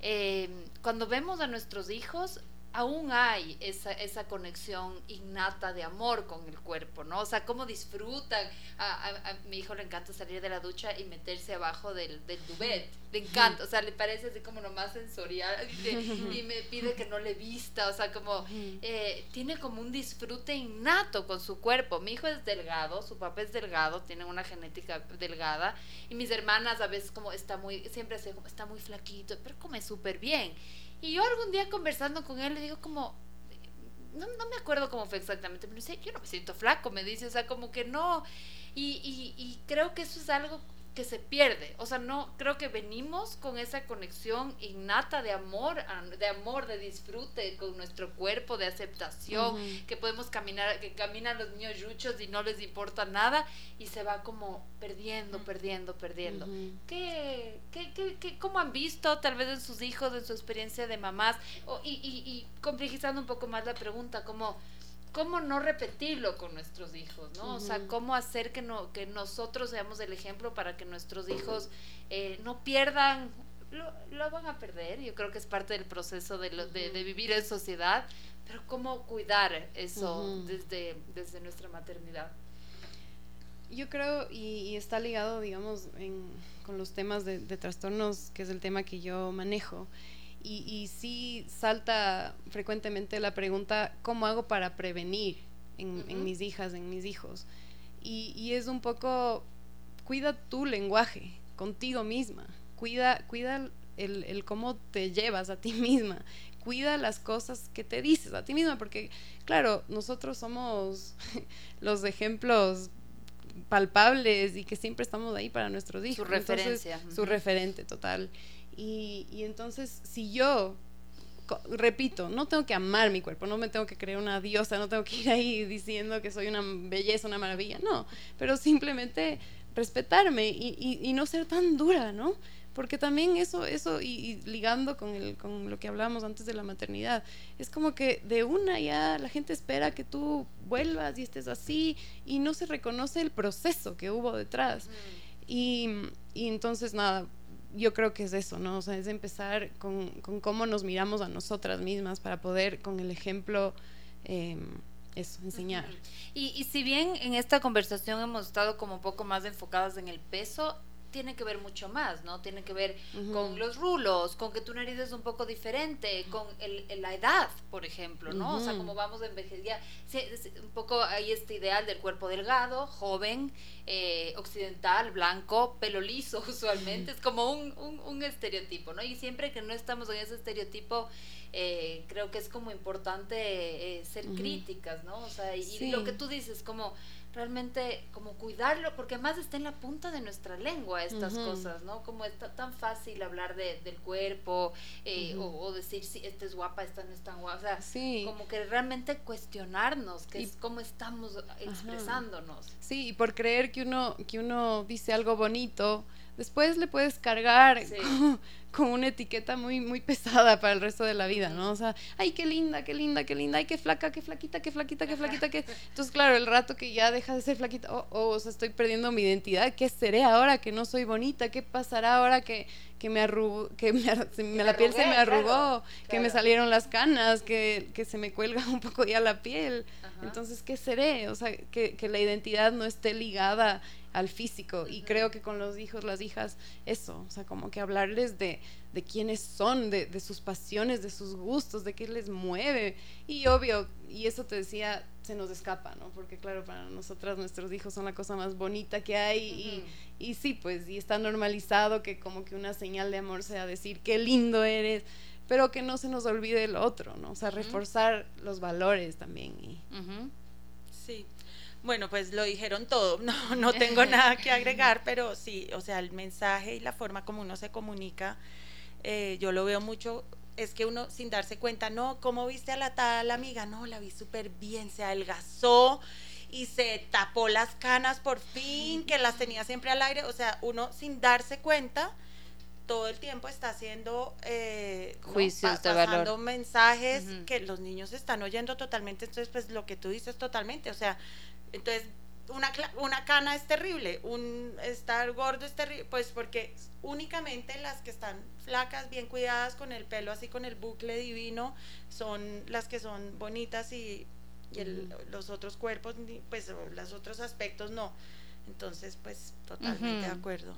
S3: eh, cuando vemos a nuestros hijos, aún hay esa, esa conexión innata de amor con el cuerpo, ¿no? O sea, cómo disfrutan. A, mi hijo le encanta salir de la ducha y meterse abajo del, del duvet. Le encanta, o sea, le parece así como lo más sensorial y, me pide que no le vista, o sea, como eh, tiene como un disfrute innato con su cuerpo. Mi hijo es delgado, su papá es delgado, tiene una genética delgada y mis hermanas a veces como está muy, siempre se, está muy flaquito, pero come súper bien. Y yo algún día conversando con él le digo como, no, no me acuerdo cómo fue exactamente, pero dice, yo no me siento flaco, me dice, o sea, como que no. Y, y, y creo que eso es algo que se pierde. O sea, no creo que venimos con esa conexión innata de amor, de amor, de disfrute con nuestro cuerpo, de aceptación, que podemos caminar, que caminan los niños yuchos y no les importa nada y se va como perdiendo, perdiendo, perdiendo. ¿Qué, qué, qué, cómo han visto tal vez en sus hijos, en su experiencia de mamás? y, y, y complejizando un poco más la pregunta, como cómo no repetirlo con nuestros hijos, ¿no? O sea, cómo hacer que, no, que nosotros seamos el ejemplo para que nuestros hijos eh, no pierdan, lo, van a perder, yo creo que es parte del proceso de, de, vivir en sociedad, pero cómo cuidar eso desde, desde nuestra maternidad.
S5: Yo creo, y, está ligado, digamos, con los temas de, de trastornos, que es el tema que yo manejo, y, y sí salta frecuentemente la pregunta, ¿cómo hago para prevenir en, mis hijas, en mis hijos? Y, y, es un poco, cuida tu lenguaje contigo misma, cuida, cuida el, el, cómo te llevas a ti misma, cuida las cosas que te dices a ti misma, porque claro, nosotros somos los ejemplos palpables y que siempre estamos ahí para nuestros hijos.
S3: Su referencia.
S5: Su referente total. Y, y entonces, si yo repito, no tengo que amar mi cuerpo, no me tengo que creer una diosa, no tengo que ir ahí diciendo que soy una belleza, una maravilla, no, pero simplemente respetarme y, y, no ser tan dura, ¿no? Porque también eso, eso y, ligando con, el, con lo que hablábamos antes de la maternidad, es como que de una ya la gente espera que tú vuelvas y estés así y no se reconoce el proceso que hubo detrás. Y, y entonces, nada, yo creo que es eso, ¿no? O sea, es empezar con, con cómo nos miramos a nosotras mismas para poder, con el ejemplo, eh, eso, enseñar.
S3: Y, y si bien en esta conversación hemos estado como un poco más enfocadas en el peso, tiene que ver mucho más, ¿no? Tiene que ver con los rulos, con que tu nariz es un poco diferente, con el, la edad, por ejemplo, ¿no? O sea, como vamos a envejecer, un poco hay este ideal del cuerpo delgado, joven, eh, occidental, blanco, pelo liso usualmente, es como un, un, estereotipo, ¿no? Y siempre que no estamos en ese estereotipo, eh, creo que es como importante eh, ser críticas, ¿no? O sea, y lo que tú dices, como realmente como cuidarlo, porque más está en la punta de nuestra lengua estas cosas, ¿no? Como es tan fácil hablar de, del cuerpo eh, o, decir si esta es guapa, esta no es tan guapa, o sea, sí. como que realmente cuestionarnos, que es cómo estamos expresándonos.
S5: Sí, y por creer que uno, que uno dice algo bonito, después le puedes cargar con, una etiqueta muy, muy pesada para el resto de la vida, ¿no? O sea, ay, qué linda, qué linda, qué linda, ay, qué flaca, qué flaquita, qué flaquita, qué flaquita, qué... Entonces, claro, el rato que ya deja de ser flaquita, oh, oh, o sea, estoy perdiendo mi identidad, ¿qué seré ahora que no soy bonita? ¿Qué pasará ahora que, que me arrugó, que me, la piel se me arrugó, que me salieron las canas, que, que, se me cuelga un poco ya la piel? Entonces, ¿qué seré? O sea, que, que la identidad no esté ligada al físico. Y creo que con los hijos, las hijas, eso, o sea, como que hablarles de, de quiénes son, de, de, sus pasiones, de sus gustos, de qué les mueve. Y obvio, y eso te decía, se nos escapa, ¿no? Porque claro, para nosotras nuestros hijos son la cosa más bonita que hay y, y sí, pues, y está normalizado que como que una señal de amor sea decir, qué lindo eres pero que no se nos olvide el otro, ¿no? O sea, reforzar los valores también. Y...
S4: Sí. Bueno, pues lo dijeron todo, no, no tengo nada que agregar, pero sí, o sea, el mensaje y la forma como uno se comunica, eh, yo lo veo mucho, es que uno sin darse cuenta, no, ¿cómo viste a la tal amiga? No, la vi súper bien, se adelgazó y se tapó las canas por fin, que las tenía siempre al aire, o sea, uno sin darse cuenta, todo el tiempo está haciendo eh,
S3: juicios de
S4: valor. mensajes que los niños están oyendo totalmente. Entonces, pues lo que tú dices totalmente. O sea, entonces una, una cana es terrible, un estar gordo es terrible, pues porque únicamente las que están flacas, bien cuidadas, con el pelo así, con el bucle divino, son las que son bonitas y, los otros cuerpos, pues los otros aspectos no. Entonces, pues totalmente de acuerdo.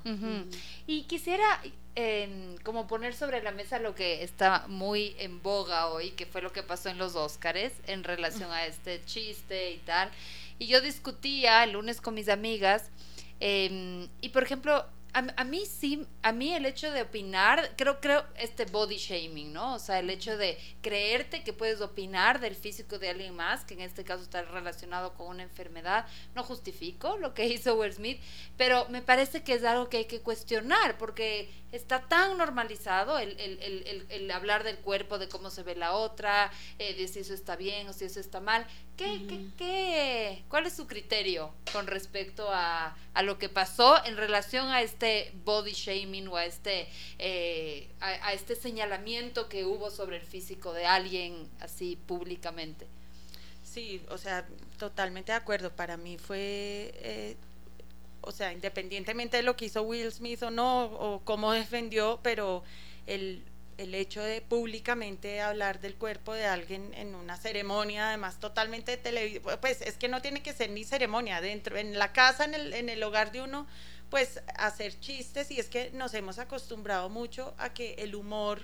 S3: Y quisiera em, como poner sobre la mesa lo que está muy en boga hoy, que fue lo que pasó en los Óscares en relación a este chiste y tal. Y yo discutía el lunes con mis amigas em, y, por ejemplo, a, mí sí, a mí el hecho de opinar, creo, creo, este body shaming, ¿no? O sea, el hecho de creerte que puedes opinar del físico de alguien más, que en este caso está relacionado con una enfermedad, no justifico lo que hizo Will Smith, pero me parece que es algo que hay que cuestionar, porque está tan normalizado el, el, el, el hablar del cuerpo, de cómo se ve la otra, eh, de si eso está bien o si eso está mal, ¿Qué, qué, cuál es su criterio con respecto a, a, lo que pasó en relación a este body shaming o a este, eh, a, este señalamiento que hubo sobre el físico de alguien así públicamente?
S4: Sí, o sea, totalmente de acuerdo. Para mí fue, eh, o sea, independientemente de lo que hizo Will Smith o no, o cómo defendió, pero el, el hecho de públicamente hablar del cuerpo de alguien en una ceremonia, además totalmente televisiva, pues es que no tiene que ser ni ceremonia, dentro, en la casa, en el, en el hogar de uno, pues hacer chistes y es que nos hemos acostumbrado mucho a que el humor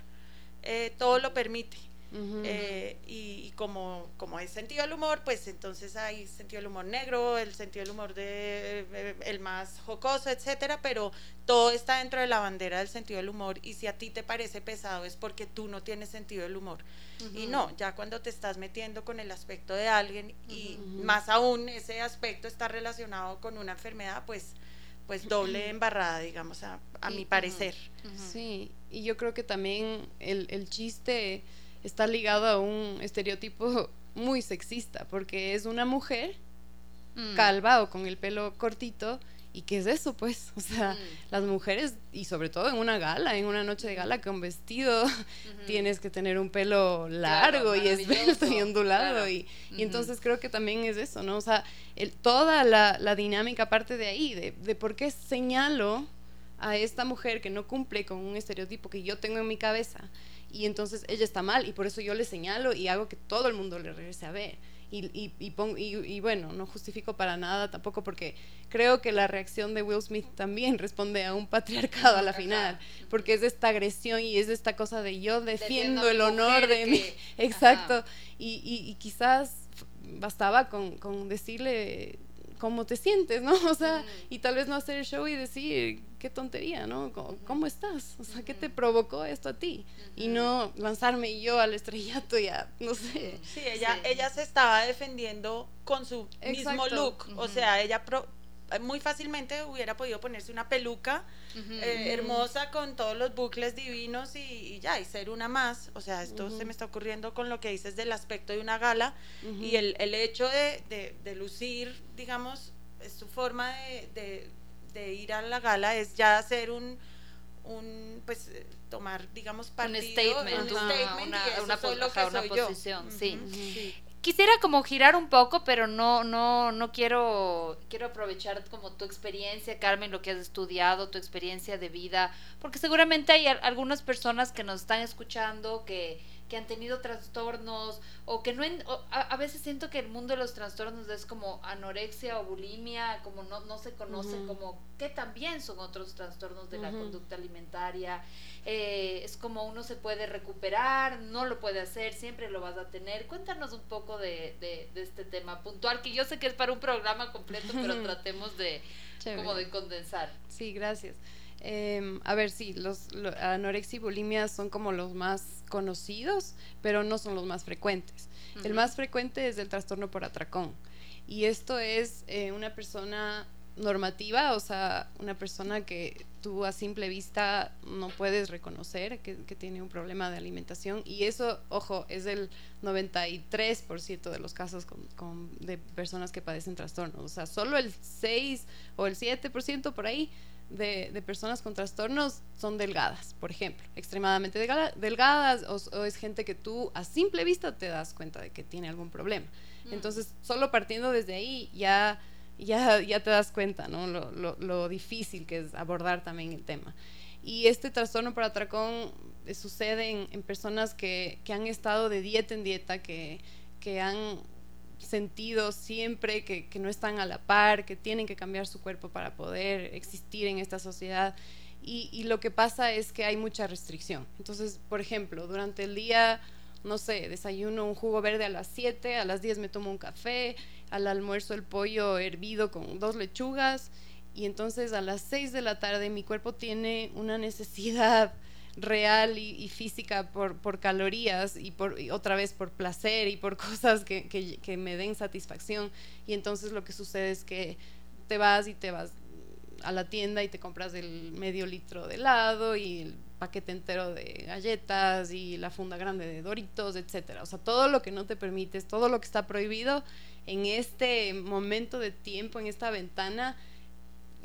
S4: eh, todo lo permite. Eh, y, como, como es sentido del humor, pues entonces hay sentido del humor negro, el sentido del humor de eh, el más jocoso, etcétera, pero todo está dentro de la bandera del sentido del humor y si a ti te parece pesado es porque tú no tienes sentido del humor. Y no, ya cuando te estás metiendo con el aspecto de alguien y más aún ese aspecto está relacionado con una enfermedad, pues pues doble embarrada, digamos, a, a mi parecer.
S5: Sí, y yo creo que también el, el chiste está ligado a un estereotipo muy sexista, porque es una mujer mm. calva o con el pelo cortito. ¿Y qué es eso, pues? O sea, mm. las mujeres, y sobre todo en una gala, en una noche de gala con vestido, tienes que tener un pelo largo y esbelto y ondulado. Y, entonces creo que también es eso, ¿no? O sea, el, toda la, la, dinámica parte de ahí, de, de por qué señalo a esta mujer que no cumple con un estereotipo que yo tengo en mi cabeza y entonces ella está mal y por eso yo le señalo y hago que todo el mundo le regrese a ver. Y, y, y, bueno, no justifico para nada tampoco porque creo que la reacción de Will Smith también responde a un patriarcado a la final, porque es esta agresión y es esta cosa de yo defiendo el honor de mí. Exacto. Y, quizás bastaba con, con decirle cómo te sientes, ¿no? O sea, y tal vez no hacer el show y decir, qué tontería, ¿no? ¿Cómo, estás? O sea, ¿qué te provocó esto a ti? Y no lanzarme yo al estrellato ya, no sé.
S4: Sí, ella, ella se estaba defendiendo con su mismo look, o sea, ella muy fácilmente hubiera podido ponerse una peluca eh, hermosa con todos los bucles divinos y, ya, y ser una más. O sea, esto se me está ocurriendo con lo que dices del aspecto de una gala y el, el hecho de, de, lucir, digamos, es su forma de, de, ir a la gala es ya hacer un un pues tomar digamos partido
S3: un statement, una, una, posición sí. sí quisiera como girar un poco, pero no, no, no quiero, quiero aprovechar como tu experiencia, Carmen, lo que has estudiado, tu experiencia de vida, porque seguramente hay algunas personas que nos están escuchando que que han tenido trastornos o que no... a, veces siento que el mundo de los trastornos es como anorexia o bulimia, como no, no se conoce como que también son otros trastornos de la conducta alimentaria. Eh, es como uno se puede recuperar, no lo puede hacer, siempre lo vas a tener. Cuéntanos un poco de, de, este tema puntual, que yo sé que es para un programa completo, pero tratemos de, como de condensar.
S5: Sí, gracias. Em, a ver, sí, los, anorexia y bulimia son como los más conocidos, pero no son los más frecuentes. El más frecuente es el trastorno por atracón. Y esto es eh, una persona normativa, o sea, una persona que tú a simple vista no puedes reconocer que, tiene un problema de alimentación. Y eso, ojo, es el 93% de los casos con, de personas que padecen trastornos. O sea, solo el 6 o el 7% por ahí de, personas con trastornos son delgadas, por ejemplo, extremadamente delgadas o, es gente que tú a simple vista te das cuenta de que tiene algún problema. Mm. Entonces, solo partiendo desde ahí ya, ya, ya te das cuenta, ¿no? Lo, difícil que es abordar también el tema. Y este trastorno por atracón eh, sucede en, personas que, que, han estado de dieta en dieta, que, que han sentido siempre que, no están a la par, que tienen que cambiar su cuerpo para poder existir en esta sociedad. Y, lo que pasa es que hay mucha restricción. Entonces, por ejemplo, durante el día, no sé, desayuno un jugo verde a las 7, a las 10 me tomo un café, al almuerzo el pollo hervido con dos lechugas, y entonces a las 6 de la tarde mi cuerpo tiene una necesidad real y, física por, calorías y, por, otra vez por placer y por cosas que, que, me den satisfacción. Y entonces lo que sucede es que te vas y te vas a la tienda y te compras el medio litro de helado y el paquete entero de galletas y la funda grande de Doritos, etcétera. O sea, todo lo que no te permites, todo lo que está prohibido en este momento de tiempo, en esta ventana,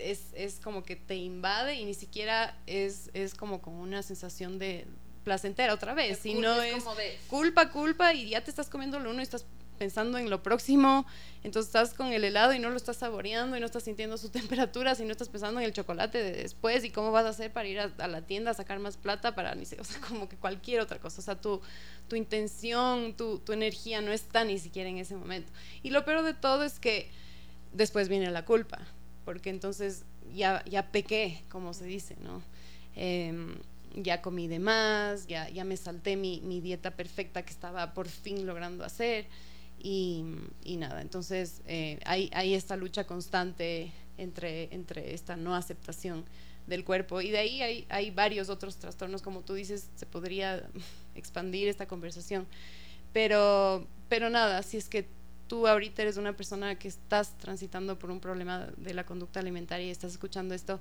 S5: es, como que te invade y ni siquiera es, es como con una sensación de placentera otra vez, sino es, culpa, culpa y ya te estás comiendo lo uno y estás pensando en lo próximo, entonces estás con el helado y no lo estás saboreando y no estás sintiendo su temperatura, sino estás pensando en el chocolate de después y cómo vas a hacer para ir a, la tienda a sacar más plata para ni o sea, como que cualquier otra cosa, o sea, tu, tu intención, tu, tu energía no está ni siquiera en ese momento. Y lo peor de todo es que después viene la culpa, porque entonces ya, ya pequé, como se dice, ¿no? Em, ya comí de más, ya, ya me salté mi, mi, dieta perfecta que estaba por fin logrando hacer y, y nada, entonces eh, hay, hay, esta lucha constante entre, entre esta no aceptación del cuerpo y de ahí hay, hay varios otros trastornos, como tú dices, se podría expandir esta conversación, pero, pero nada, si es que tú ahorita eres una persona que estás transitando por un problema de la conducta alimentaria y estás escuchando esto,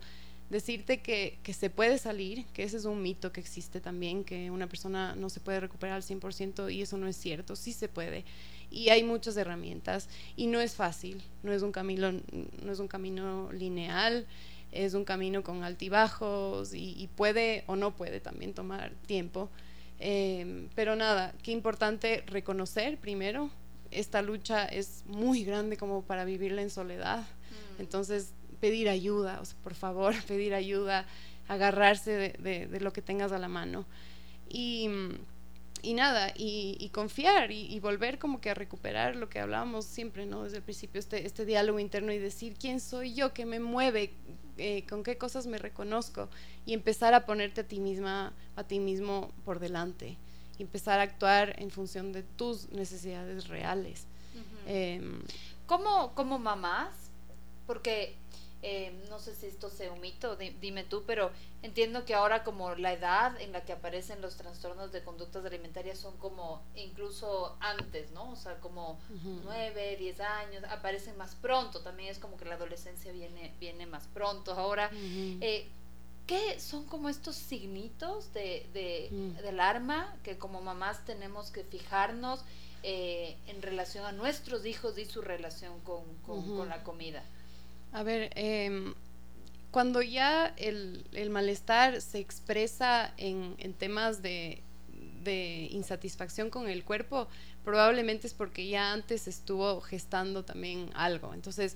S5: decirte que, se puede salir, que ese es un mito que existe también, que una persona no se puede recuperar al 100% y eso no es cierto, sí se puede. Y hay muchas herramientas y no es fácil, no es un camino, no es un camino lineal, es un camino con altibajos y, puede o no puede también tomar tiempo. Eh, pero nada, qué importante reconocer primero esta lucha es muy grande como para vivirla en soledad. Mm. Entonces, pedir ayuda, o sea, por favor, pedir ayuda, agarrarse de, lo que tengas a la mano. Y, y nada, y, confiar y, volver como que a recuperar lo que hablábamos siempre, ¿no? Desde el principio, este, este diálogo interno y decir quién soy yo, qué me mueve, eh, con qué cosas me reconozco y empezar a ponerte a ti misma, a ti mismo por delante empezar a actuar en función de tus necesidades reales.
S3: Em, ¿Cómo, como mamás? Porque em, no sé si esto sea un mito, dime tú, pero entiendo que ahora como la edad en la que aparecen los trastornos de conductas alimentarias son como incluso antes, ¿no? O sea, como nueve, diez años, aparecen más pronto, también es como que la adolescencia viene, viene más pronto. Ahora, ¿Qué son como estos signitos de, mm. del arma que como mamás tenemos que fijarnos eh, en relación a nuestros hijos y su relación con, la comida?
S5: A ver, em, cuando ya el, malestar se expresa en, temas de, de, insatisfacción con el cuerpo, probablemente es porque ya antes estuvo gestando también algo. Entonces,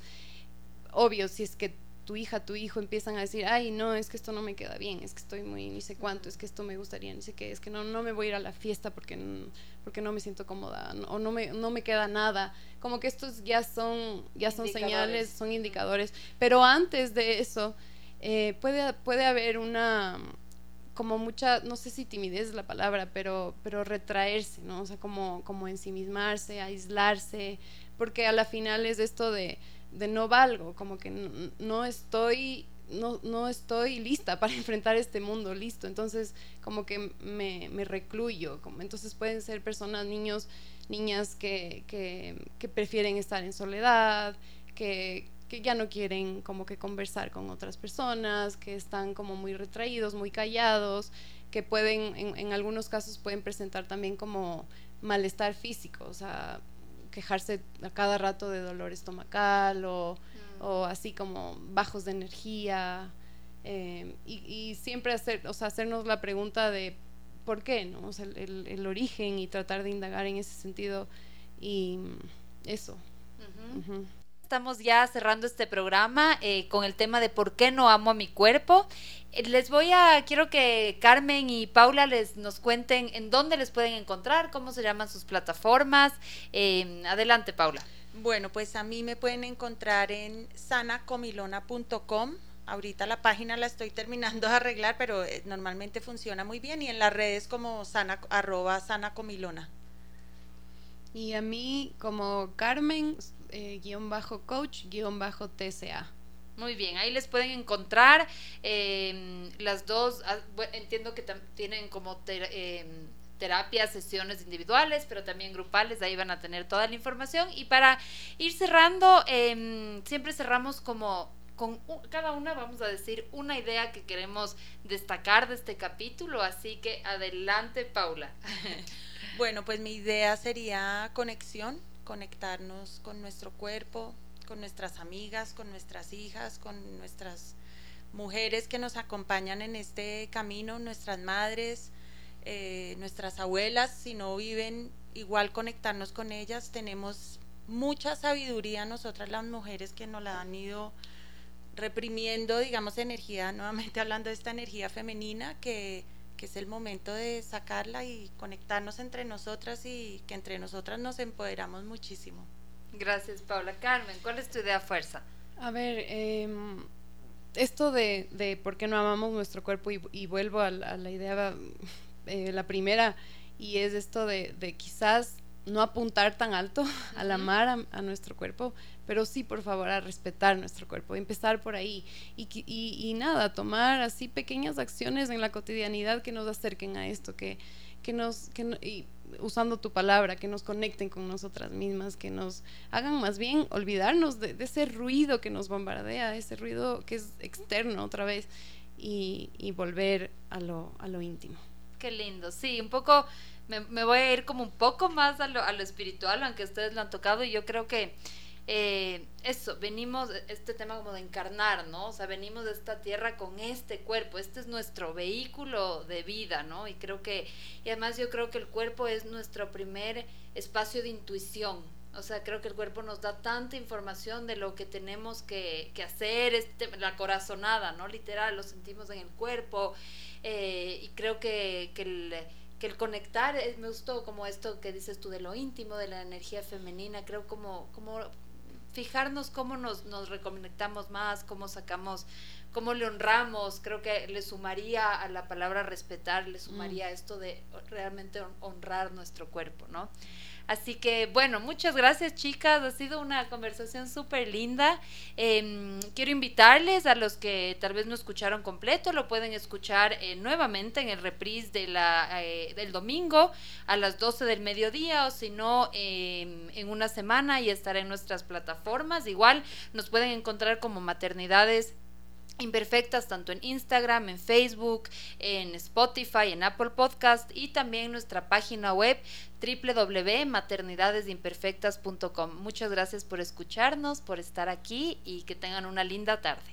S5: obvio, si es que tu hija, tu hijo empiezan a decir, ay, no, es que esto no me queda bien, es que estoy muy, ni sé cuánto, es que esto me gustaría, ni sé qué, es que no, no me voy a ir a la fiesta porque, porque no me siento cómoda o no me, no me queda nada. Como que estos ya son, ya son señales, son indicadores. Pero antes de eso, eh, puede, puede haber una como mucha, no sé si timidez es la palabra, pero, pero retraerse, ¿no? O sea, como, como ensimismarse, aislarse, porque a la final es esto de, de no valgo, como que no, estoy no, no, estoy lista para enfrentar este mundo, listo. Entonces, como que me, me recluyo. Como, entonces pueden ser personas, niños, niñas que, que, prefieren estar en soledad, que, que ya no quieren como que conversar con otras personas, que están como muy retraídos, muy callados, que pueden, en, en algunos casos pueden presentar también como malestar físico, o sea, quejarse a cada rato de dolor estomacal o, mm. o así como bajos de energía. Eh, y, y, siempre hacer, o sea, hacernos la pregunta de por qué, ¿no? O sea, el, el, origen y tratar de indagar en ese sentido y eso
S3: estamos ya cerrando este programa eh, con el tema de por qué no amo a mi cuerpo. Eh, les voy a, quiero que Carmen y Paula les nos cuenten en dónde les pueden encontrar, cómo se llaman sus plataformas. Em, adelante, Paula.
S4: Bueno, pues a mí me pueden encontrar en sanacomilona.com. Ahorita la página la estoy terminando de arreglar, pero eh, normalmente funciona muy bien y en las redes como sana, arroba sanacomilona.
S5: Y a mí como Carmen, eh, guion bajo coach, guion bajo TCA.
S3: Muy bien, ahí les pueden encontrar em, las dos, ah, entiendo que tienen como em, terapias, sesiones individuales, pero también grupales, ahí van a tener toda la información. Y para ir cerrando, em, siempre cerramos como con cada una vamos a decir una idea que queremos destacar de este capítulo, así que adelante Paula.
S4: Bueno, pues mi idea sería conexión, conectarnos con nuestro cuerpo, con nuestras amigas, con nuestras hijas, con nuestras mujeres que nos acompañan en este camino, nuestras madres, eh, nuestras abuelas, si no viven igual conectarnos con ellas, tenemos mucha sabiduría nosotras las mujeres que nos la han ido reprimiendo, digamos, energía, nuevamente hablando de esta energía femenina que es el momento de sacarla y conectarnos entre nosotras y que entre nosotras nos empoderamos muchísimo.
S3: Gracias, Paula. Carmen, ¿cuál es tu idea fuerza?
S5: A ver, em, esto de, de, por qué no amamos nuestro cuerpo y, vuelvo a la, idea, eh, la primera, y es esto de, de quizás no apuntar tan alto al amar a, nuestro cuerpo, pero sí, por favor, a respetar nuestro cuerpo, empezar por ahí y, y, nada, tomar así pequeñas acciones en la cotidianidad que nos acerquen a esto, que, que nos, que, y usando tu palabra, que nos conecten con nosotras mismas, que nos hagan más bien olvidarnos de, ese ruido que nos bombardea, ese ruido que es externo otra vez y, y volver a lo, a lo íntimo.
S3: Qué lindo, sí, un poco me, voy a ir como un poco más a lo, a lo espiritual, aunque ustedes lo han tocado, y yo creo que eh, eso, venimos, este tema como de encarnar, ¿no? O sea, venimos de esta tierra con este cuerpo, este es nuestro vehículo de vida, ¿no? Y creo que, y además yo creo que el cuerpo es nuestro primer espacio de intuición. O sea, creo que el cuerpo nos da tanta información de lo que tenemos que, que hacer, este, la corazonada, ¿no? Literal, lo sentimos en el cuerpo. Eh, y creo que, que el que el conectar, eh, me gustó como esto que dices tú de lo íntimo, de la energía femenina, creo como, como fijarnos cómo nos, nos reconectamos más, cómo sacamos, cómo le honramos, creo que le sumaría a la palabra respetar, le sumaría mm. esto de realmente honrar nuestro cuerpo, ¿no? Así que bueno, muchas gracias chicas, ha sido una conversación súper linda. Em, quiero invitarles a los que tal vez no escucharon completo, lo pueden escuchar eh, nuevamente en el reprise de la, eh, del domingo a las 12 del mediodía o si no em, en una semana y estará en nuestras plataformas. Igual nos pueden encontrar como maternidades imperfectas tanto en Instagram, en Facebook, en Spotify, en Apple Podcast y también nuestra página web www.maternidadesimperfectas.com. Muchas gracias por escucharnos, por estar aquí y que tengan una linda tarde.